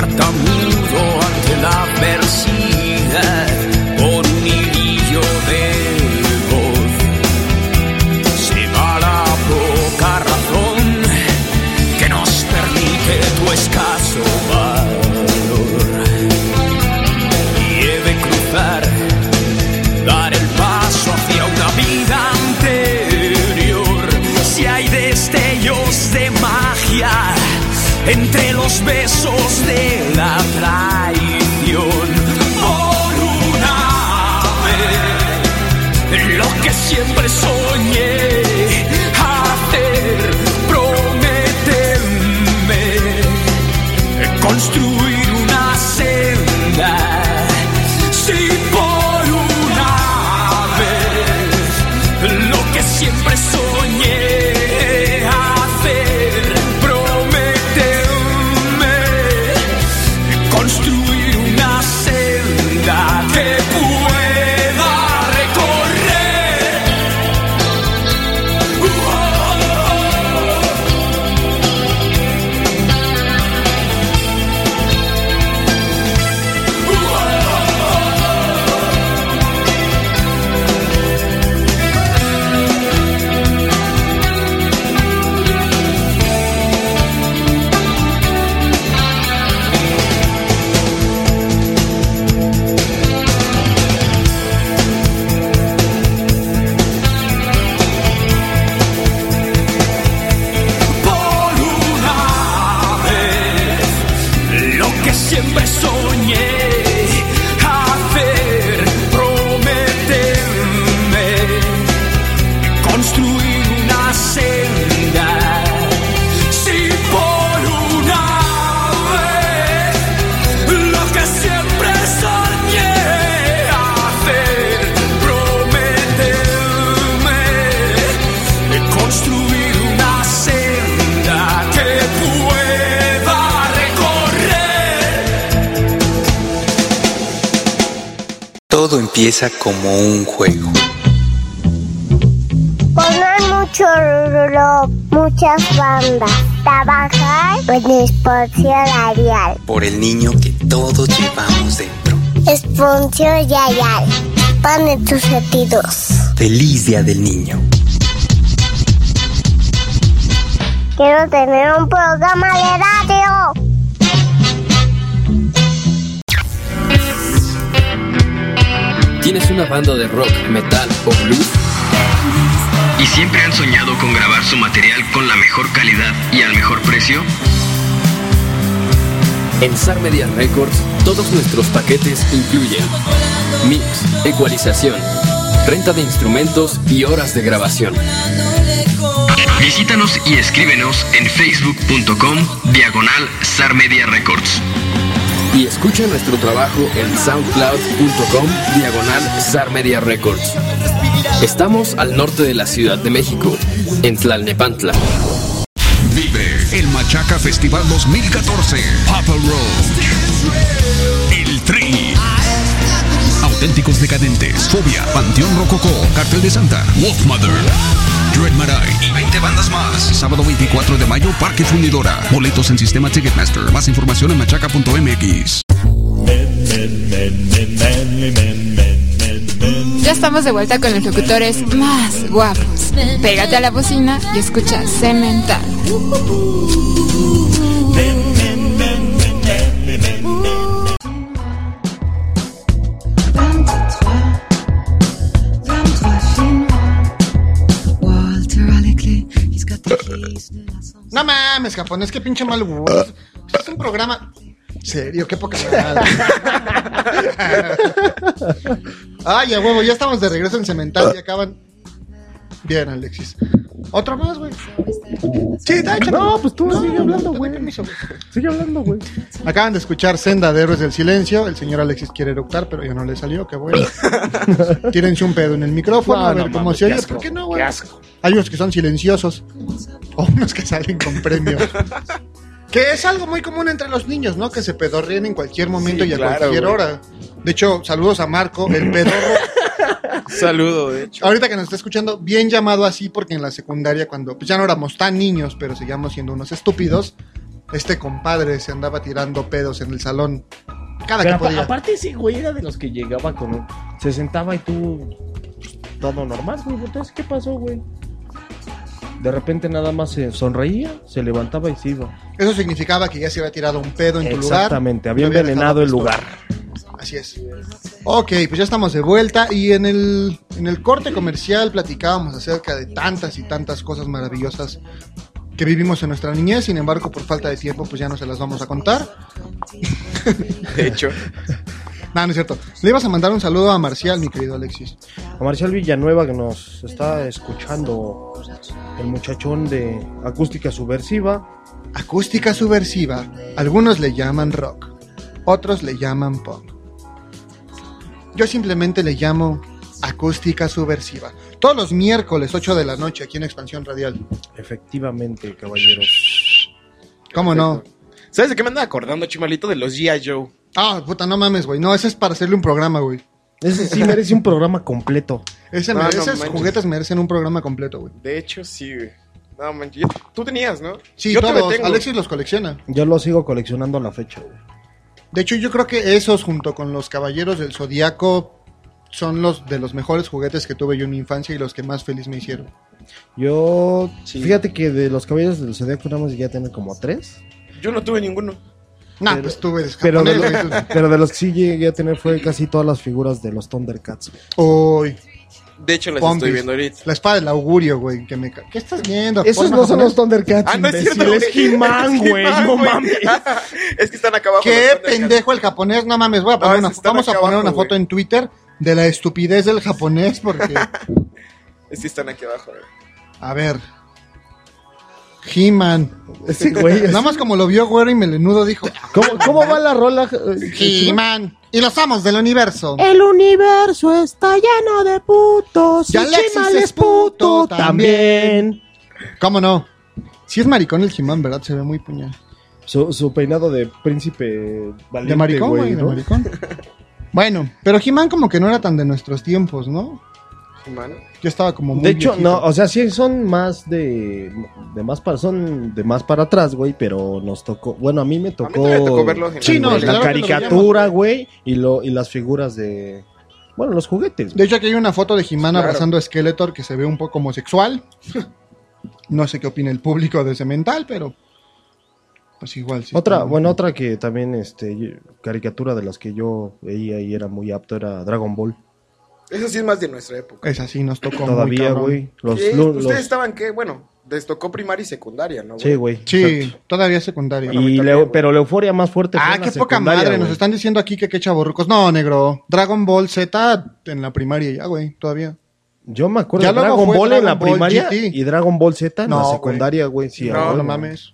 Speaker 5: abertamente. Que siempre soñé que siempre soñé
Speaker 6: empieza como un juego.
Speaker 7: Poner mucho rulo, muchas bandas. Trabajar en Radial.
Speaker 6: Por el niño que todos llevamos dentro.
Speaker 7: Sponsor Yayal. Pone tus sentidos.
Speaker 6: Feliz Día del Niño.
Speaker 7: Quiero tener un programa de radio.
Speaker 8: ¿Tienes una banda de rock, metal o blues?
Speaker 9: ¿Y siempre han soñado con grabar su material con la mejor calidad y al mejor precio?
Speaker 8: En SAR Media Records, todos nuestros paquetes incluyen mix, ecualización, renta de instrumentos y horas de grabación.
Speaker 9: Visítanos y escríbenos en facebook.com diagonal Sar Media Records.
Speaker 8: Y escucha nuestro trabajo en soundcloud.com diagonal Sar Media Records. Estamos al norte de la Ciudad de México, en Tlalnepantla.
Speaker 10: Vive el Machaca Festival 2014. Papa Roach. Auténticos Decadentes. Fobia. Panteón Rococó. Cartel de Santa. Wolfmother. Dread Marai y 20 bandas más. Sábado 24 de mayo, Parque Fundidora. Boletos en sistema Ticketmaster. Más información en machaca.mx.
Speaker 11: Ya estamos de vuelta con los locutores más guapos. Pégate a la bocina y escucha Cemental.
Speaker 2: Japonés, qué pinche mal gusto. Es un programa. Serio, qué poca madre. Ay, a huevo, ya estamos de regreso en Cemental y acaban. Bien, Alexis. Otro más, güey. Sí, está hecho.
Speaker 4: No, pues tú
Speaker 2: No,
Speaker 4: sigue hablando, güey. Sigue hablando, güey.
Speaker 2: Acaban de escuchar Senda de Héroes del Silencio. El señor Alexis quiere eructar, pero ya no le salió. Qué bueno. Tírense un pedo en el micrófono
Speaker 3: No,
Speaker 2: a ver
Speaker 3: no
Speaker 2: cómo se oye. ¿Por qué no, güey? Hay unos que son silenciosos. O unos que salen con premios. que es algo muy común entre los niños, ¿no? Que se pedorreen en cualquier momento
Speaker 3: Sí,
Speaker 2: y a
Speaker 3: claro,
Speaker 2: cualquier
Speaker 3: güey.
Speaker 2: hora. De hecho, saludos a Marco, el pedorro.
Speaker 3: Saludo, de hecho.
Speaker 2: Ahorita que nos está escuchando, bien llamado así, porque en la secundaria, cuando pues ya no éramos tan niños, pero seguíamos siendo unos estúpidos, este compadre se andaba tirando pedos en el salón. Cada
Speaker 4: Pero
Speaker 2: que podía.
Speaker 4: aparte ese güey era de los que llegaba con un... Se sentaba y tú... Todo normal, güey. Entonces, ¿qué pasó, güey? De repente nada más se sonreía, se levantaba y se iba.
Speaker 2: Eso significaba que ya se había tirado un pedo en tu lugar.
Speaker 4: Exactamente, había envenenado el lugar.
Speaker 2: Así es. Ok, pues ya estamos de vuelta y en el, en el corte comercial platicábamos acerca de tantas y tantas cosas maravillosas que vivimos en nuestra niñez, sin embargo, por falta de tiempo, pues ya no se las vamos a contar.
Speaker 3: De hecho,
Speaker 2: No, no es cierto. Le ibas a mandar un saludo a Marcial, mi querido Alexis.
Speaker 4: A Marcial Villanueva que nos está escuchando, el muchachón de acústica subversiva.
Speaker 2: Acústica subversiva. Algunos le llaman rock, otros le llaman pop. Yo simplemente le llamo acústica subversiva. Todos los miércoles, 8 de la noche, aquí en Expansión Radial.
Speaker 4: Efectivamente, caballeros.
Speaker 2: ¿Cómo no?
Speaker 3: ¿sabes de qué me anda acordando, Chimalito? De los G.I. Joe.
Speaker 2: Ah, puta, no mames, güey. No, ese es para hacerle un programa, güey.
Speaker 4: Ese sí merece un programa completo.
Speaker 2: Ese
Speaker 3: No,
Speaker 2: mere-
Speaker 3: no
Speaker 2: esos juguetes merecen un programa completo, güey.
Speaker 3: De hecho, sí, güey. No, manches. yo- Tú tenías, ¿no?
Speaker 2: Sí,
Speaker 3: yo
Speaker 2: todos.
Speaker 3: tengo.
Speaker 2: Alexis los colecciona.
Speaker 4: Yo lo sigo coleccionando a la fecha, güey.
Speaker 2: De hecho, yo creo que esos, junto con los Caballeros del Zodíaco, son los de los mejores juguetes que tuve yo en mi infancia y los que más feliz me hicieron.
Speaker 4: Yo,
Speaker 3: Sí.
Speaker 4: fíjate que de los caballeros del Zodíaco nada más llegué a tener como tres.
Speaker 3: Yo no tuve ninguno.
Speaker 2: Nah,
Speaker 4: Pero-
Speaker 2: pues tuve
Speaker 4: Pero de,
Speaker 2: japonés,
Speaker 4: lo-
Speaker 2: güey.
Speaker 4: pero de los que sí llegué a tener fue casi todas las figuras de los Thundercats.
Speaker 2: Uy,
Speaker 3: De hecho, las
Speaker 2: Pompis.
Speaker 3: estoy viendo ahorita.
Speaker 2: la espada del augurio, güey. Que me... ¿Qué estás viendo?
Speaker 4: Esos
Speaker 2: Porno
Speaker 4: no son
Speaker 2: japonés.
Speaker 4: los Thundercats,
Speaker 3: Ah, no es
Speaker 4: imbécil,
Speaker 3: cierto.
Speaker 4: es He-Man,
Speaker 3: Es
Speaker 4: güey,
Speaker 3: He-Man,
Speaker 4: no
Speaker 3: güey.
Speaker 4: mames.
Speaker 3: es que están acá abajo. los
Speaker 2: Qué
Speaker 3: Thundercats.
Speaker 2: pendejo el japonés, no mames. Voy a poner
Speaker 3: No,
Speaker 2: una,
Speaker 3: esos están
Speaker 2: vamos a
Speaker 3: acá
Speaker 2: poner
Speaker 3: abajo,
Speaker 2: una foto
Speaker 3: güey.
Speaker 2: en Twitter de la estupidez del japonés porque...
Speaker 3: Es que están aquí abajo, güey.
Speaker 2: A ver. He-Man.
Speaker 4: Ese güey es-
Speaker 2: Nada más como lo vio güero y melenudo dijo...
Speaker 4: ¿Cómo, cómo va la rola? eh,
Speaker 2: He-Man. Y los amos del universo.
Speaker 4: El universo está lleno de putos.
Speaker 2: Y Alexis es puto
Speaker 4: también.
Speaker 2: ¿Cómo no? Si es maricón el He-Man, ¿verdad? Se ve muy puñal.
Speaker 4: Su, su peinado de príncipe valiente,
Speaker 2: De maricón, güey, de
Speaker 4: ¿no?
Speaker 2: maricón. Bueno, pero He-Man como que no era tan de nuestros tiempos, ¿no?
Speaker 3: Humano.
Speaker 2: Ya estaba como muy
Speaker 4: De hecho,
Speaker 2: viejito.
Speaker 4: no, o sea, sí son más de, de más para son de más para atrás, güey, pero nos tocó, bueno, a mí me tocó,
Speaker 3: todavía tocó verlos en
Speaker 2: Sí, no,
Speaker 4: la
Speaker 2: claro
Speaker 4: caricatura, güey, y lo y las figuras de bueno, los juguetes.
Speaker 2: De hecho, aquí hay una foto de
Speaker 3: Claro.
Speaker 2: abrazando a Skeletor que se ve un poco homosexual. No sé qué opina el público de ese mental, pero... Pues igual, sí.
Speaker 4: Otra, bueno, otra que también este caricatura de las que yo veía y era muy apto era Dragon Ball.
Speaker 3: Eso sí es más de nuestra época.
Speaker 2: Esa sí nos tocó
Speaker 4: Todavía, güey. Los,
Speaker 3: Ustedes
Speaker 4: los-
Speaker 3: estaban, ¿qué? Bueno, les tocó primaria y secundaria, ¿no?
Speaker 4: Sí, güey.
Speaker 2: Sí,
Speaker 4: exacto.
Speaker 2: todavía secundaria.
Speaker 4: Y
Speaker 3: también,
Speaker 4: pero la euforia más fuerte fue
Speaker 2: Ah,
Speaker 4: en la
Speaker 2: qué poca madre. Nos están diciendo aquí que qué chavorrucos. No, negro. Dragon Ball Z en la primaria ya, güey. Todavía.
Speaker 4: Yo me acuerdo
Speaker 2: Ya
Speaker 4: de Dragon
Speaker 2: fue
Speaker 4: Ball en la
Speaker 2: Ball
Speaker 4: primaria
Speaker 2: GT.
Speaker 4: y Dragon Ball Z en
Speaker 2: No,
Speaker 4: la secundaria, güey. Sí,
Speaker 2: no,
Speaker 4: a
Speaker 2: no mames.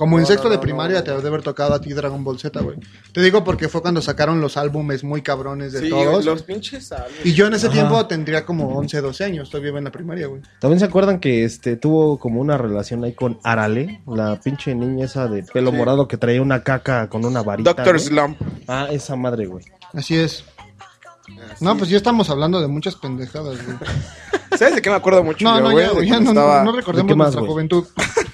Speaker 2: Como en
Speaker 3: No,
Speaker 2: sexto
Speaker 3: no,
Speaker 2: de
Speaker 3: no,
Speaker 2: primaria
Speaker 3: no,
Speaker 2: te debe haber tocado a ti Dragon Ball Z, güey. Te digo porque fue cuando sacaron los álbumes muy cabrones de
Speaker 3: Sí,
Speaker 2: todos.
Speaker 3: los pinches álbumes.
Speaker 2: Y yo en ese
Speaker 4: Ajá.
Speaker 2: tiempo tendría como 11, 12 años. Todavía iba en la primaria, güey.
Speaker 4: También se acuerdan que este tuvo como una relación ahí con Arale, la pinche niña esa de pelo
Speaker 3: Sí.
Speaker 4: morado que traía una caca con una varita.
Speaker 3: Doctor. Slump.
Speaker 4: Ah, esa madre, güey.
Speaker 2: Así es. No, pues ya estamos hablando de muchas pendejadas, güey.
Speaker 3: ¿Sabes de qué me acuerdo mucho?
Speaker 2: No,
Speaker 3: yo,
Speaker 2: no,
Speaker 3: güey?
Speaker 2: ya, ya no,
Speaker 3: estaba-
Speaker 2: no recordemos
Speaker 4: ¿De qué más,
Speaker 2: nuestra juventud.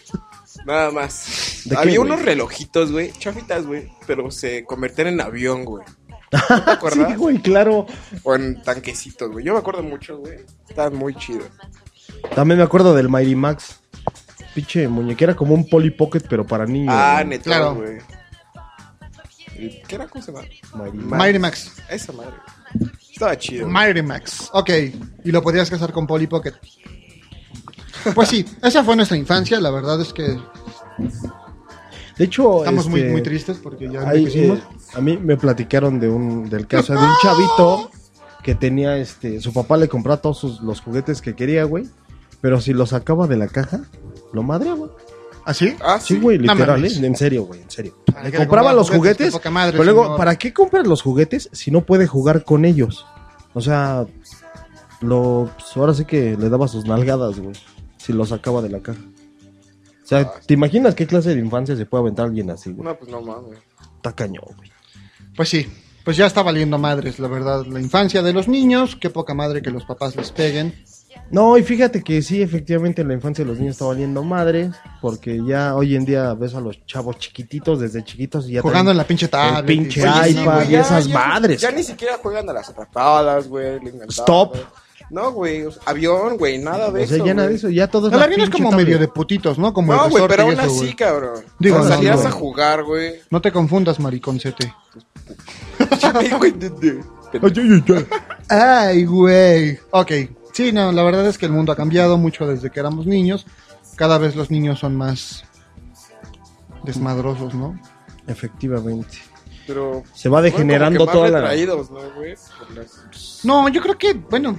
Speaker 3: Nada más.
Speaker 4: ¿De qué,
Speaker 3: Había
Speaker 4: güey?
Speaker 3: unos relojitos, güey, chafitas, güey, pero se convertían en avión, güey. ¿No ¿Te acuerdas?
Speaker 4: Sí, güey, claro.
Speaker 3: O en tanquecitos, güey. Yo me acuerdo mucho, güey. Estaban muy chidos.
Speaker 4: También me acuerdo del Mighty Max. Pinche muñequera como un Polly Pocket, pero para niños.
Speaker 3: Ah,
Speaker 4: güey.
Speaker 3: neta,
Speaker 2: Claro.
Speaker 3: güey. ¿Y ¿Qué era? ¿Cómo se llama?
Speaker 4: Mighty
Speaker 3: Ma-
Speaker 2: Mighty Max.
Speaker 3: Esa madre. Estaba chido.
Speaker 2: Mighty Max. Ok. Y lo podías casar con Polly Pocket. Pues sí, esa fue nuestra infancia. La verdad es que
Speaker 4: De hecho,
Speaker 2: estamos muy,
Speaker 4: este,
Speaker 2: muy tristes porque ya
Speaker 4: hay, eh, a mí me platicaron de un del caso de un chavito que tenía este su papá le compraba todos sus- los juguetes que quería, güey, pero si los sacaba de la caja lo madreaba.
Speaker 2: ¿Así?
Speaker 3: Ah,
Speaker 4: Sí,
Speaker 3: sí.
Speaker 4: güey, literal. ¿eh? en serio, güey, en serio. Le compraba los
Speaker 2: juguetes,
Speaker 4: juguetes,
Speaker 2: qué poca madre,
Speaker 4: pero luego,
Speaker 2: señor.
Speaker 4: ¿para qué compras los juguetes si no puede jugar con ellos? O sea, lo, pues, ahora sí que le daba sus nalgadas, güey, si los sacaba de la caja. O sea, ¿te imaginas qué clase de infancia se puede aventar alguien así, güey?
Speaker 3: No, pues no mames.
Speaker 4: Está cañón, güey.
Speaker 2: Pues sí. Pues ya está valiendo madres, la verdad. La infancia de los niños. Qué poca madre que los papás les peguen.
Speaker 4: No, y fíjate que sí, efectivamente la infancia de los niños está valiendo madre, porque ya hoy en día ves a los chavos chiquititos desde chiquitos y ya
Speaker 2: Jugando en la pinche tablet.
Speaker 4: el pinche
Speaker 2: y- Oye, sí,
Speaker 4: iPad
Speaker 2: güey,
Speaker 4: y
Speaker 2: ya-
Speaker 4: esas
Speaker 3: ya-
Speaker 4: madres.
Speaker 3: Ya ni siquiera juegan a las atrapadas, güey.
Speaker 4: Stop.
Speaker 3: No, güey. o sea, avión, güey. Nada de
Speaker 4: o sea,
Speaker 3: eso.
Speaker 4: ya nada de
Speaker 3: güey.
Speaker 4: eso, ya todo es
Speaker 2: El avión es como medio de putitos, ¿no? Como
Speaker 3: No,
Speaker 2: el
Speaker 3: güey,
Speaker 2: resorte
Speaker 3: pero
Speaker 2: y
Speaker 3: aún
Speaker 2: eso,
Speaker 3: así,
Speaker 2: güey.
Speaker 3: cabrón.
Speaker 2: Digo, no,
Speaker 3: salías
Speaker 2: no.
Speaker 3: a jugar, güey.
Speaker 2: No te confundas, mariconcete.
Speaker 3: Ay, güey, de- de-
Speaker 2: Ay, güey. Ok. Sí, no, la verdad es que el mundo ha cambiado mucho desde que éramos niños. Cada vez los niños son más desmadrosos, ¿no?
Speaker 4: Efectivamente.
Speaker 3: Pero.
Speaker 4: Se va degenerando toda la...
Speaker 3: retraídos, ¿no, güey? Por las-
Speaker 2: No, yo creo que, bueno,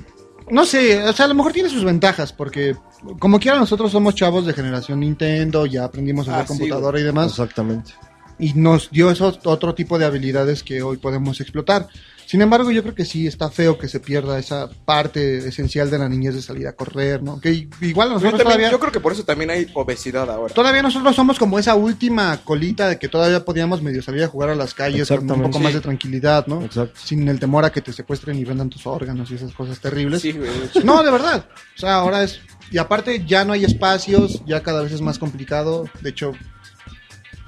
Speaker 2: no sé, o sea, a lo mejor tiene sus ventajas, porque como quiera nosotros somos chavos de generación Nintendo, ya aprendimos a
Speaker 3: Ah,
Speaker 2: usar
Speaker 3: sí,
Speaker 2: computadora y demás,
Speaker 4: Exactamente.
Speaker 2: y nos dio esos otro tipo de habilidades que hoy podemos explotar. Sin embargo, yo creo que sí está feo que se pierda esa parte esencial de la niñez de salir a correr, ¿no? Que i- igual
Speaker 3: Yo,
Speaker 2: nosotros
Speaker 3: también-
Speaker 2: todavía...
Speaker 3: yo creo que por eso también hay obesidad ahora.
Speaker 2: Todavía nosotros somos como esa última colita de que todavía podíamos medio salir a jugar a las calles con un poco más de tranquilidad, ¿no?
Speaker 4: Exacto.
Speaker 2: Sin el temor a que te secuestren y vendan tus órganos y esas cosas terribles.
Speaker 3: Sí, güey.
Speaker 2: No, de verdad. O sea, ahora es... Y aparte ya no hay espacios, ya cada vez es más complicado. De hecho,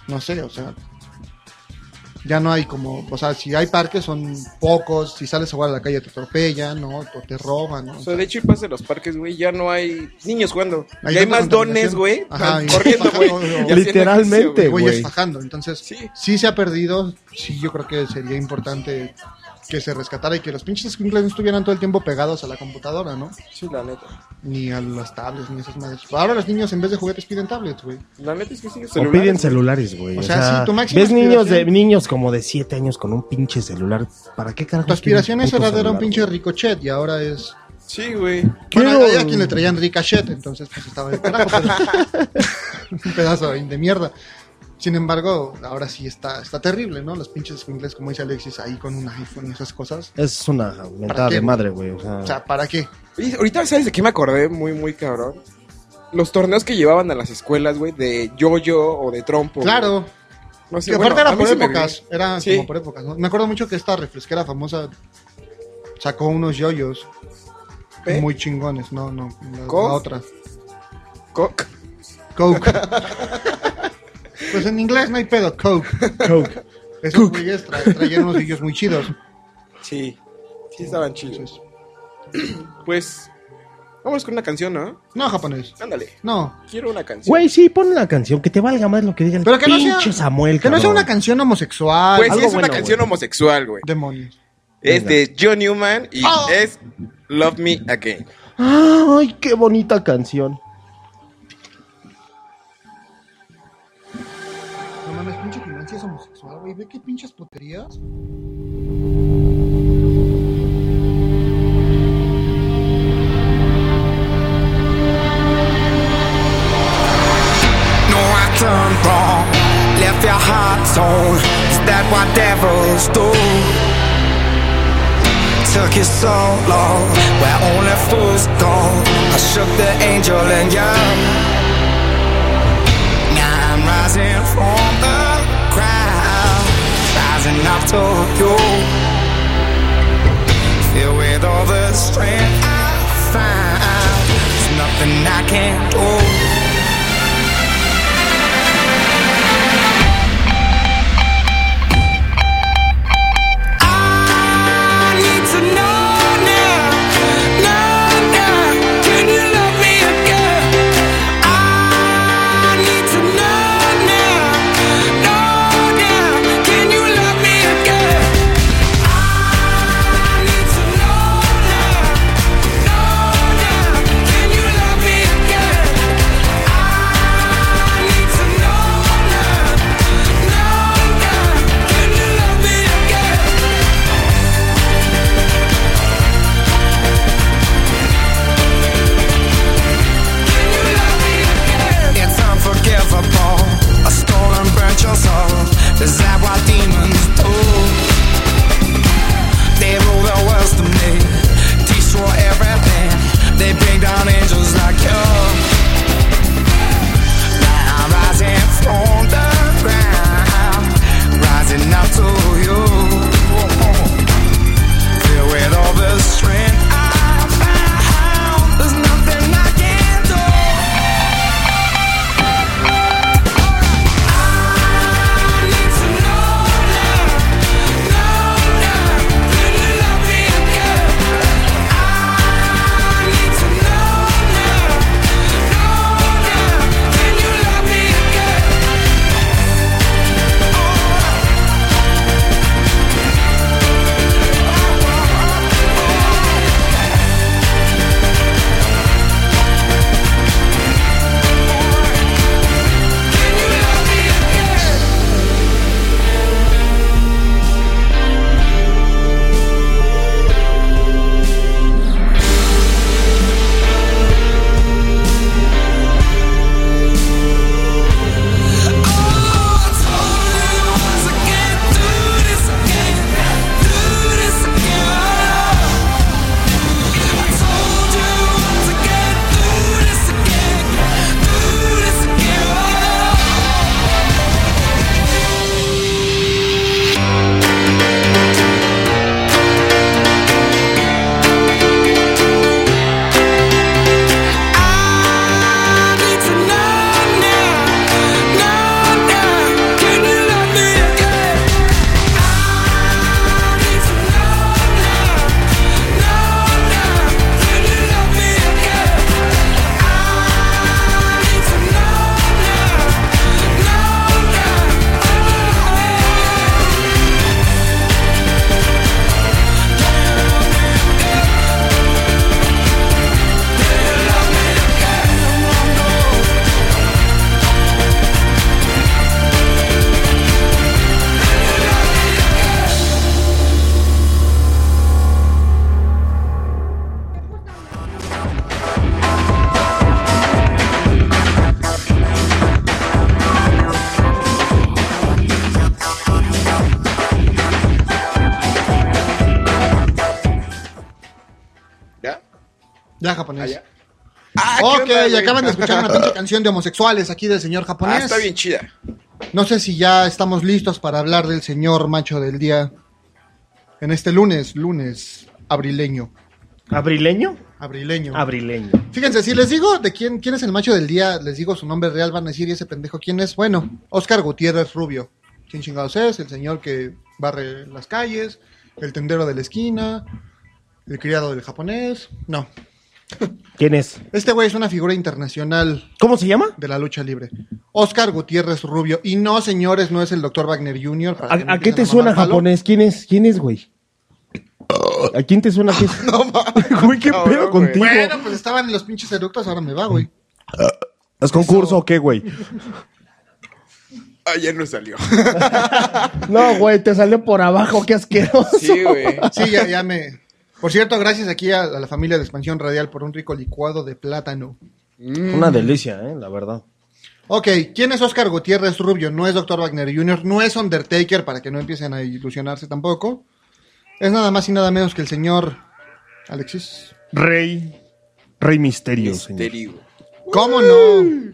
Speaker 2: no sé, o sea... Ya no hay como... O sea, si hay parques son pocos. Si sales a jugar a la calle te atropellan, ¿no? O te roban, ¿no?
Speaker 3: O sea, de hecho, y pasa en los parques, güey, ya no hay niños jugando.
Speaker 2: Hay
Speaker 3: y hay más dones, güey,
Speaker 2: Ajá,
Speaker 3: van
Speaker 2: y-
Speaker 3: corriendo, güey.
Speaker 4: Literalmente, güey.
Speaker 2: fajando. Entonces,
Speaker 3: Sí.
Speaker 2: sí. se ha perdido. Sí, yo creo que sería importante que se rescatara y que los pinches squinkles no estuvieran todo el tiempo pegados a la computadora, ¿no?
Speaker 3: Sí, la neta.
Speaker 2: Ni a las tablets, ni esas madres. Ahora los niños en vez de juguetes piden tablets, güey.
Speaker 3: La neta es que sí,
Speaker 4: O piden celulares, güey.
Speaker 2: O
Speaker 4: O,
Speaker 2: sea,
Speaker 4: sea,
Speaker 2: sí, tu máxima
Speaker 4: ves niños de niños como de 7 años con un pinche celular. ¿Para qué carajo?
Speaker 2: Tu aspiración esa era un pinche ricochet y ahora es...
Speaker 3: Sí, güey.
Speaker 2: Bueno,
Speaker 4: Quiero-
Speaker 2: había quien le traían ricochet, entonces pues estaba de carajo, pero- un pedazo de mierda. Sin embargo, ahora sí está, está terrible, ¿no? Los pinches squinkles, como dice Alexis, ahí con un iPhone y esas cosas.
Speaker 4: Es una mentada de madre, güey. O sea,
Speaker 2: O sea, ¿para qué?
Speaker 3: Ahorita, ¿sabes de qué me acordé? Muy, muy cabrón. Los torneos que llevaban a las escuelas, güey, de yo-yo o de trompo.
Speaker 2: Claro,
Speaker 3: güey. No sé,
Speaker 2: que
Speaker 3: bueno,
Speaker 2: aparte era por
Speaker 3: sí
Speaker 2: épocas, era
Speaker 3: Sí.
Speaker 2: como por épocas, ¿no? Me acuerdo mucho que esta refresquera famosa sacó unos yoyos
Speaker 3: ¿Pe?
Speaker 2: muy chingones, no, no, la, la otra.
Speaker 3: Coke.
Speaker 2: Coke. pues en inglés no hay pedo, Coke.
Speaker 4: Coke.
Speaker 2: Esos güeyes tra- traían unos yoyos muy chidos.
Speaker 3: Sí. Sí, estaban chidos. Pues, vamos con una canción, ¿no?
Speaker 2: no japonés,
Speaker 3: Ándale.
Speaker 2: no.
Speaker 3: Quiero una canción.
Speaker 4: Güey, sí, pon una canción que te valga más lo que diga el
Speaker 2: Pero que no sea,
Speaker 4: Samuel,
Speaker 2: que no sea una canción homosexual.
Speaker 3: Pues sí, es una canción
Speaker 4: güey.
Speaker 3: homosexual, güey.
Speaker 2: Demonios.
Speaker 3: Es
Speaker 4: Venga.
Speaker 3: de John Newman y
Speaker 2: Oh.
Speaker 3: es Love Me Again.
Speaker 4: Ay, qué bonita canción.
Speaker 2: Homosexual, güey. Ve qué pinches puterías.
Speaker 5: No, I turned wrong. tone. Is that what devils do? Took you so long, where only fools go. I shook the angel and young. Now I'm rising from the rising up to you. Filled with all the strength I found, there's nothing I can't do.
Speaker 2: Acaban de escuchar una pinche canción de homosexuales aquí del señor japonés.
Speaker 3: Ah, está bien chida.
Speaker 2: No sé si ya estamos listos para hablar del señor macho del día en este lunes, lunes abrileño.
Speaker 4: ¿Abrileño?
Speaker 2: Abrileño.
Speaker 4: Abrileño.
Speaker 2: Fíjense, si les digo de quién, quién es el macho del día, les digo su nombre real, van a decir, ¿y ese pendejo quién es? Bueno, Oscar Gutiérrez Rubio. ¿Quién chingados es? El señor que barre las calles, el tendero de la esquina, el criado del japonés. No.
Speaker 4: ¿Quién es?
Speaker 2: Este güey es una figura internacional.
Speaker 4: ¿Cómo se llama?
Speaker 2: De la lucha libre. Oscar Gutiérrez Rubio. Y no, señores, no es el doctor Wagner Jr. que
Speaker 4: ¿A, a qué te suena japonés? ¿Quién es? ¿Quién es, güey? ¿A quién te suena que es?
Speaker 2: No mames.
Speaker 4: Güey, ¿qué
Speaker 2: Cabrón,
Speaker 4: pedo
Speaker 2: güey.
Speaker 4: contigo?
Speaker 2: Bueno, pues estaban en los pinches eructos, ahora me va, güey.
Speaker 4: ¿Es concurso o qué, güey?
Speaker 3: Ah, ya no salió.
Speaker 4: No, güey, te salió por abajo, qué asqueroso.
Speaker 3: Sí, güey.
Speaker 2: Sí, ya, ya me. Por cierto, gracias aquí a, a la familia de Expansión Radial por un rico licuado de plátano.
Speaker 4: Una delicia, eh, la verdad.
Speaker 2: Ok, ¿quién es Oscar Gutiérrez Rubio? No es Dr. Wagner Jr., no es Undertaker, para que no empiecen a ilusionarse tampoco. Es nada más y nada menos que el señor Alexis.
Speaker 4: Rey. Rey Misterio, señor.
Speaker 3: Misterio.
Speaker 2: ¿Cómo no?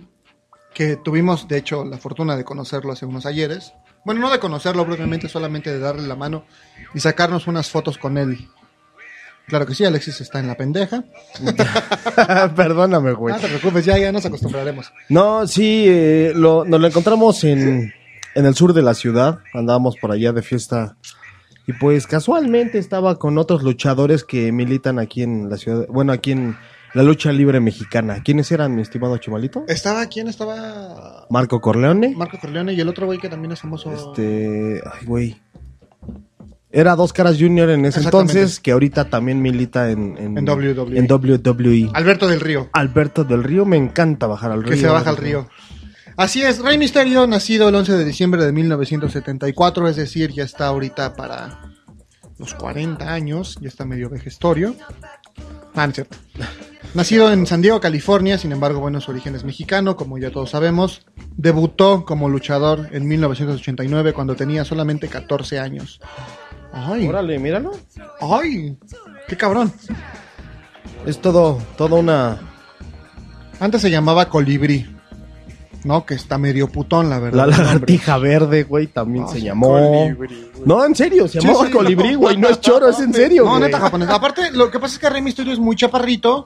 Speaker 2: Que tuvimos, de hecho, la fortuna de conocerlo hace unos ayeres. Bueno, no de conocerlo propiamente, solamente de darle la mano y sacarnos unas fotos con él. Claro que sí, Alexis está en la pendeja.
Speaker 4: Perdóname, güey.
Speaker 2: No te preocupes, ya, ya nos acostumbraremos.
Speaker 4: No, sí, eh, lo, nos lo encontramos en, en el sur de la ciudad. Andábamos por allá de fiesta. Y pues casualmente estaba con otros luchadores que militan aquí en la ciudad. Bueno, aquí en la lucha libre mexicana. ¿Quiénes eran, mi estimado Chimalito?
Speaker 2: Estaba, ¿quién estaba?
Speaker 4: Marco Corleone.
Speaker 2: Marco Corleone y el otro güey que también es famoso.
Speaker 4: Este. Ay, güey. Era Dos Caras Junior en ese entonces, que ahorita también milita en, en,
Speaker 2: En WWE.
Speaker 4: en WWE.
Speaker 2: Alberto del Río.
Speaker 4: Alberto del Río, me encanta bajar al río.
Speaker 2: Que se baja al río. Así es, Rey Misterio, nacido el 11 de diciembre de 1974, es decir, ya está ahorita para los 40 años, ya está medio vejestorio. Ah, no es cierto. Nacido en San Diego, California, sin embargo, bueno, su origen es mexicano, como ya todos sabemos. Debutó como luchador en 1989 cuando tenía solamente 14 años. Ay,
Speaker 4: Órale, míralo.
Speaker 2: ay, qué cabrón.
Speaker 4: Es todo, todo una.
Speaker 2: Antes se llamaba Colibrí, ¿no? Que está medio putón, la verdad.
Speaker 4: La lagartija verde, güey, también
Speaker 2: Ah,
Speaker 4: se llamó.
Speaker 3: Colibrí, güey.
Speaker 4: No, en serio, se
Speaker 2: Sí,
Speaker 4: llamaba
Speaker 2: sí,
Speaker 4: colibrí, güey. No es choro, es en serio.
Speaker 2: No,
Speaker 4: güey.
Speaker 2: neta japonés. Aparte, lo que pasa es que Rey Misterio es muy chaparrito.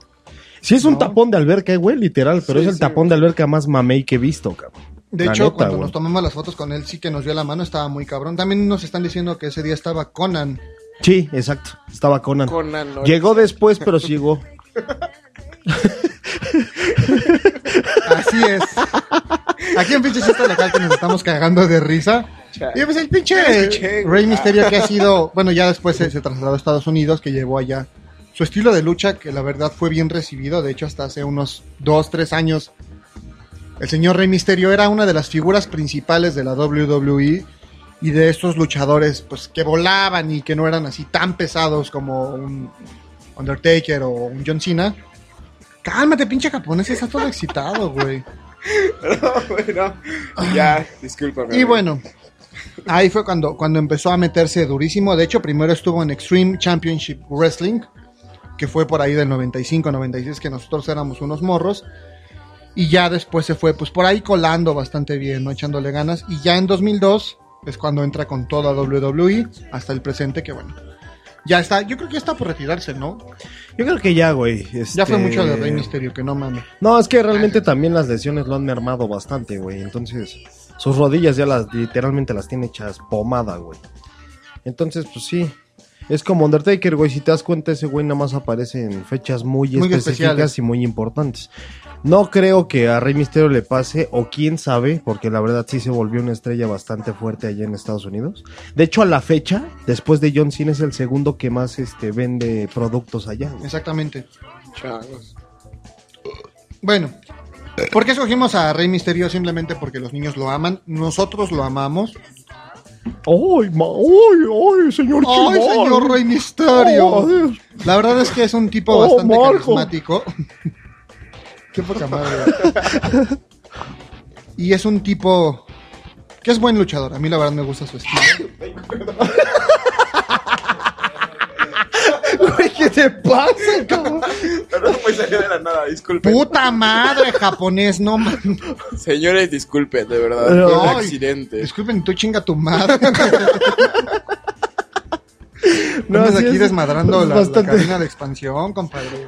Speaker 4: Sí, es un
Speaker 2: No.
Speaker 4: tapón de alberca, güey, literal. Pero
Speaker 3: Sí,
Speaker 4: es el tapón de alberca más mamey que he visto, cabrón.
Speaker 2: De
Speaker 4: La
Speaker 2: hecho,
Speaker 4: neta,
Speaker 2: cuando
Speaker 4: güey.
Speaker 2: nos tomamos las fotos con él, sí que nos dio la mano, estaba muy cabrón. También nos están diciendo que ese día estaba Conan.
Speaker 4: Sí, exacto. Estaba Conan.
Speaker 3: Conan, ¿no?
Speaker 4: Llegó después, pero sí llegó.
Speaker 2: Así es. Aquí en pinche chiste local que nos estamos cagando de risa. Y pues el pinche. Rey Misterio que ha sido, bueno, ya después se, se trasladó a Estados Unidos, que llevó allá su estilo de lucha, que la verdad fue bien recibido. De hecho, hasta hace unos dos, tres años, el señor Rey Misterio era una de las figuras principales de la WWE y de estos luchadores, pues que volaban y que no eran así tan pesados como un Undertaker o un John Cena. Cálmate, pinche japonés, está todo excitado, güey.
Speaker 3: No, bueno, ya, discúlpame.
Speaker 2: Y bueno, ahí fue cuando, cuando empezó a meterse durísimo. De hecho, primero estuvo en Extreme Championship Wrestling, que fue por ahí del 95-96, que nosotros éramos unos morros. Y ya después se fue, pues por ahí colando bastante bien, ¿no? Echándole ganas. Y ya en 2002 es cuando entra con toda WWE hasta el presente, que bueno. Ya está, yo creo que ya está por retirarse, ¿no?
Speaker 4: Yo creo que ya, güey.
Speaker 2: Ya fue
Speaker 4: este-
Speaker 2: mucho de Rey Misterio, que no mames.
Speaker 4: No, es que realmente también las lesiones lo han mermado bastante, güey. Entonces, sus rodillas ya las literalmente las tiene hechas pomada, güey. Entonces, pues sí. Es como Undertaker, güey. Si te das cuenta, ese güey nada más aparece en fechas muy,
Speaker 2: Muy
Speaker 4: específicas
Speaker 2: especiales.
Speaker 4: y muy importantes. No creo que a Rey Misterio le pase, o quién sabe, porque la verdad sí se volvió una estrella bastante fuerte allá en Estados Unidos. De hecho, a la fecha, después de John Cena, es el segundo que más este, vende productos allá. güey.
Speaker 2: Exactamente.
Speaker 3: Changos.
Speaker 2: Bueno, ¿por qué escogimos a Rey Misterio? Simplemente porque los niños lo aman, nosotros lo amamos.
Speaker 4: ¡Ay, ma! ¡Ay, ay, señor
Speaker 2: ¡Ay, señor Rey Misterio!
Speaker 4: Ay.
Speaker 2: La verdad es que es un tipo
Speaker 4: Oh,
Speaker 2: bastante
Speaker 4: Marco.
Speaker 2: carismático. Qué poca madre. y es un tipo que es buen luchador. A mí la verdad me gusta su estilo.
Speaker 4: Güey, ¿qué te pasa, cabrón?
Speaker 3: Perdón, me salió de la nada, disculpen.
Speaker 2: ¡Puta madre, japonés! No, man.
Speaker 3: Señores, disculpen, de verdad. Fue un accidente.
Speaker 2: Disculpen, tú chinga tu madre.
Speaker 4: No,
Speaker 2: No,
Speaker 4: sí
Speaker 2: aquí
Speaker 4: es-
Speaker 2: desmadrando
Speaker 4: es
Speaker 2: la, la cabina de expansión, compadre.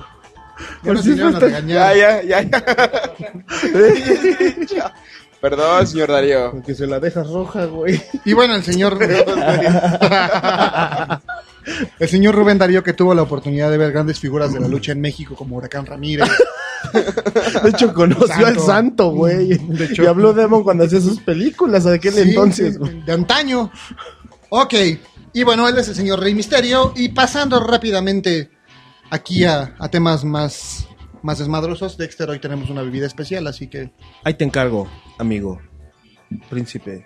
Speaker 2: Ya nos
Speaker 4: sí,
Speaker 2: a regañar.
Speaker 3: Ya, ya, ya, ya. Perdón, señor Darío.
Speaker 4: Porque se la dejas roja, güey.
Speaker 2: Y bueno, el señor. el señor Rubén Darío, que tuvo la oportunidad de ver grandes figuras de la lucha en México, como Huracán Ramírez.
Speaker 4: De hecho, conoció
Speaker 2: Santo.
Speaker 4: al santo, güey.
Speaker 2: De hecho.
Speaker 4: Y habló Demon cuando hacía sus películas de aquel
Speaker 2: Sí,
Speaker 4: entonces, güey.
Speaker 2: de antaño. Ok. Y bueno, él es el señor Rey Misterio. Y pasando rápidamente aquí a, a temas más, más desmadrosos, Dexter, hoy tenemos una bebida especial, así que.
Speaker 4: Ahí te encargo, amigo. Príncipe.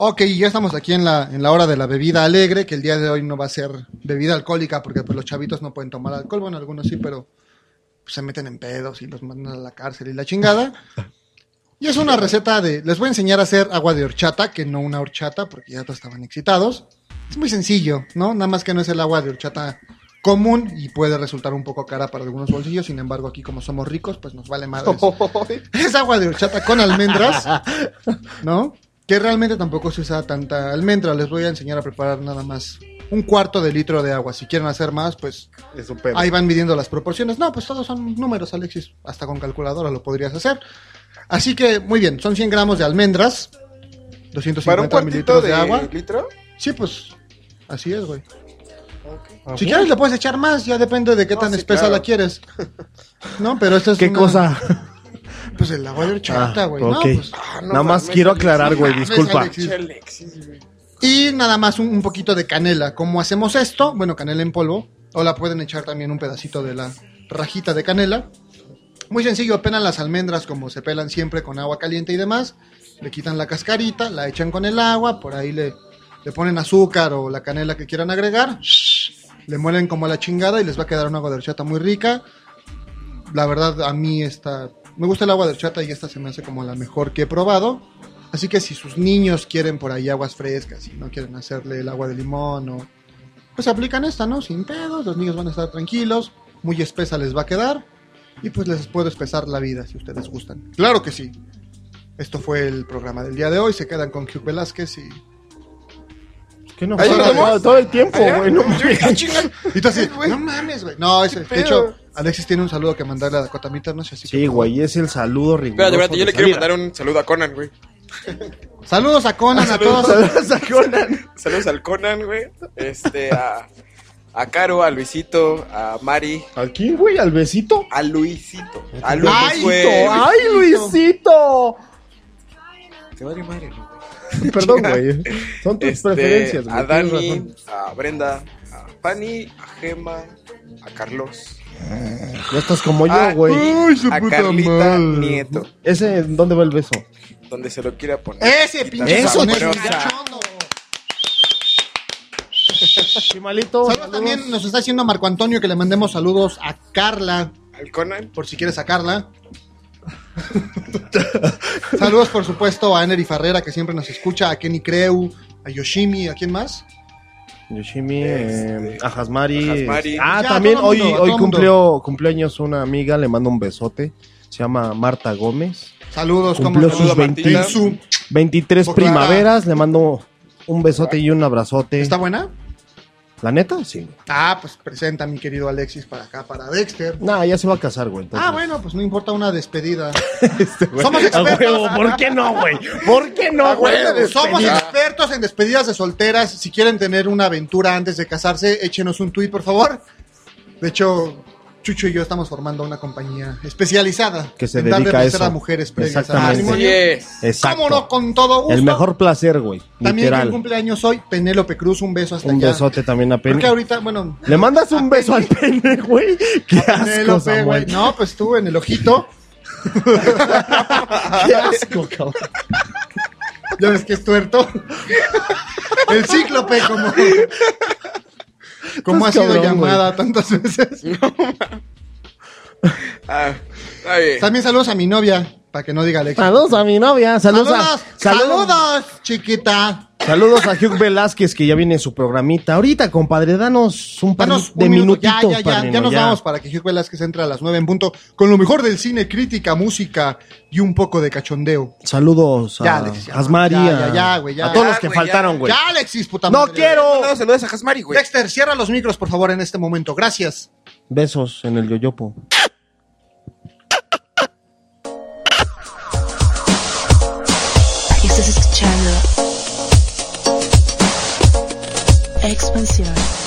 Speaker 2: Ok, ya estamos aquí en la, en la hora de la bebida alegre, que el día de hoy no va a ser bebida alcohólica, porque pues, los chavitos no pueden tomar alcohol, bueno, algunos sí, pero se meten en pedos y los mandan a la cárcel y la chingada. Y es una receta de, les voy a enseñar a hacer agua de horchata, que no una horchata, porque ya todos estaban excitados. Es muy sencillo, ¿no? Nada más que no es el agua de horchata común y puede resultar un poco cara para algunos bolsillos, sin embargo aquí como somos ricos, pues nos vale más. es agua de horchata con almendras, ¿no? Que realmente tampoco se usa tanta almendra. Les voy a enseñar a preparar nada más un cuarto de litro de agua. Si quieren hacer más, pues
Speaker 4: Es un pedo.
Speaker 2: ahí van midiendo las proporciones. No, pues todos son números, Alexis. Hasta con calculadora lo podrías hacer. Así que, muy bien, son 100 gramos de almendras,
Speaker 3: ¿Para un
Speaker 2: 250
Speaker 3: cuartito
Speaker 2: mililitros
Speaker 3: de,
Speaker 2: de agua.
Speaker 3: litro?
Speaker 2: Sí, pues así es, güey. Si quieres le puedes echar más, ya depende de qué tan
Speaker 3: sí,
Speaker 2: espesa
Speaker 3: claro.
Speaker 2: la quieres. No, pero esta es
Speaker 4: ¿Qué
Speaker 2: una-
Speaker 4: cosa?
Speaker 2: Pues el agua de horchata,
Speaker 4: Ah,
Speaker 2: güey.
Speaker 4: ok.
Speaker 2: No, pues,
Speaker 3: Ah, no
Speaker 4: Nada más quiero
Speaker 3: Alexis.
Speaker 4: aclarar, güey,
Speaker 2: mames,
Speaker 4: disculpa.
Speaker 2: Alexis.
Speaker 3: Alexis.
Speaker 2: Y nada más un, un poquito de canela. ¿Cómo hacemos esto? Bueno, canela en polvo. O la pueden echar también un pedacito de la rajita de canela. Muy sencillo, pelan las almendras como se pelan siempre con agua caliente y demás. Le quitan la cascarita, la echan con el agua, por ahí le, le ponen azúcar o la canela que quieran agregar. Le muelen como la chingada y les va a quedar un agua de horchata muy rica. La verdad, a mí esta... Me gusta el agua de horchata y esta se me hace como la mejor que he probado. Así que si sus niños quieren por ahí aguas frescas y no quieren hacerle el agua de limón o... Pues aplican esta, ¿no? Sin pedos, los niños van a estar tranquilos, muy espesa les va a quedar y pues les puedo espesar la vida si ustedes gustan. Claro que sí. Esto fue el programa del día de hoy, se quedan con Hugh Velázquez y...
Speaker 4: ¿Qué no?
Speaker 2: Ahí
Speaker 4: Todo, el tiempo, güey. No mames.
Speaker 3: ah, chinga.
Speaker 2: Y tú así,
Speaker 3: güey.
Speaker 2: no mames, güey. No, ese, de hecho, Alexis tiene un saludo que mandarle a Dakota Mitter, no sé si...
Speaker 4: Sí, güey, es el saludo riguroso.
Speaker 3: Espérate, espérate, yo le quiero mandar un saludo a Conan, güey.
Speaker 2: Saludos a Conan, a todos.
Speaker 4: Saludos a Conan.
Speaker 3: Saludos al Conan, güey. Este, a, a Caro, a Luisito, a Mari,
Speaker 4: ¿A quién, güey? ¿Al besito?
Speaker 3: a Luisito. A
Speaker 2: Ay,
Speaker 3: Luis, güey.
Speaker 4: ¡Ay, Luisito!
Speaker 3: Te vale madre, güey.
Speaker 4: Perdón, güey. Son tus
Speaker 3: Este,
Speaker 4: preferencias, güey.
Speaker 3: a Dani, a Brenda, a Fanny, a Gema, a Carlos,
Speaker 4: Ya estás como
Speaker 3: Ah,
Speaker 4: yo, güey.
Speaker 2: Ay, su
Speaker 3: a
Speaker 2: puta
Speaker 3: Carlita
Speaker 2: madre.
Speaker 3: Nieto,
Speaker 4: ¿Ese dónde va el beso?
Speaker 3: donde se lo quiera poner.
Speaker 2: Ese pinche
Speaker 4: Eso,
Speaker 2: sabroso,
Speaker 3: chingada.
Speaker 2: cachondo.
Speaker 4: Sí, malito.
Speaker 2: Saludos también nos está haciendo Marco Antonio que le mandemos saludos a Carla,
Speaker 3: Al Conan,
Speaker 2: por si quieres sacarla. Saludos, por supuesto, a Enery Farrera, que siempre nos escucha, a Kenny Creu, a Yoshimi, ¿a quién más?
Speaker 4: Yoshimi,
Speaker 3: Este,
Speaker 4: eh, a Hasmari.
Speaker 3: a Hasmari.
Speaker 4: Ah,
Speaker 2: Ya,
Speaker 4: también hoy, hoy cumplió cumpleaños una amiga, le mando un besote. Se llama Marta Gómez.
Speaker 2: Saludos,
Speaker 4: Cumplió sus
Speaker 3: a Martita.
Speaker 4: 20
Speaker 2: su...
Speaker 4: 23
Speaker 2: Porque
Speaker 4: primaveras. Le mando un besote y un abrazote.
Speaker 2: ¿Está buena?
Speaker 4: ¿La neta? Sí.
Speaker 2: Ah, pues presenta a mi querido Alexis para acá, para Dexter.
Speaker 4: Nah, ya se va a casar, güey. entonces.
Speaker 2: Ah, bueno, pues no importa una despedida.
Speaker 4: Este, güey.
Speaker 2: Somos
Speaker 4: A
Speaker 2: expertos.
Speaker 4: huevo, ¿Por qué no, güey? ¿Por qué no, güey?
Speaker 2: Somos
Speaker 4: Despedida.
Speaker 2: expertos en despedidas de solteras. Si quieren tener una aventura antes de casarse, échenos un tweet, por favor. De hecho, Chucho y yo estamos formando una compañía especializada
Speaker 4: Que se
Speaker 2: en darle
Speaker 4: dedica a eso.
Speaker 2: a mujeres previas al
Speaker 4: Exactamente. Exacto.
Speaker 2: ¿Cómo no? Con todo gusto.
Speaker 4: El mejor placer, güey.
Speaker 2: También quien cumpleaños hoy, Penélope Cruz, un beso hasta
Speaker 4: Un
Speaker 2: allá.
Speaker 4: besote también a
Speaker 2: Porque
Speaker 4: Penny.
Speaker 2: ahorita, bueno,
Speaker 4: Le mandas un beso al pene, güey. Qué asco,
Speaker 2: Penélope, güey.
Speaker 4: Samuel.
Speaker 2: No, pues tú en el ojito.
Speaker 4: Qué asco, cabrón.
Speaker 2: Ya ves que es tuerto. El cíclope, como, como ha sido llamada tantas veces.
Speaker 3: Ah, está bien.
Speaker 2: También saludos a mi novia, para que no diga Alex.
Speaker 4: Saludos a mi novia. Saludos,
Speaker 2: Saludos,
Speaker 4: a, saludos,
Speaker 2: saludos, chiquita.
Speaker 4: saludos a Hugh Velázquez, que ya viene en su programita. Ahorita, compadre, danos un par
Speaker 2: Danos
Speaker 4: de
Speaker 2: un minuto. Ya,
Speaker 4: minutitos,
Speaker 2: ya, ya,
Speaker 4: padrino,
Speaker 2: ya nos vamos para que Hugh Velázquez entre a las nueve en punto con lo mejor del cine, crítica, música y un poco de cachondeo.
Speaker 4: Saludos a
Speaker 2: Ya, Alexis.
Speaker 4: Asmari,
Speaker 2: Ya,
Speaker 4: a-
Speaker 2: ya, ya, güey, ya.
Speaker 4: a todos
Speaker 3: Ya,
Speaker 4: los que
Speaker 3: güey,
Speaker 4: faltaron,
Speaker 3: ya.
Speaker 4: güey.
Speaker 2: Ya, Alexis, puta
Speaker 4: ¡No
Speaker 2: madre.
Speaker 4: quiero!
Speaker 3: No, saludos a Hasmari, güey.
Speaker 2: Dexter, cierra los micros, por favor, en este momento. Gracias.
Speaker 4: Besos en el yoyopo.
Speaker 12: escuchando Expansión.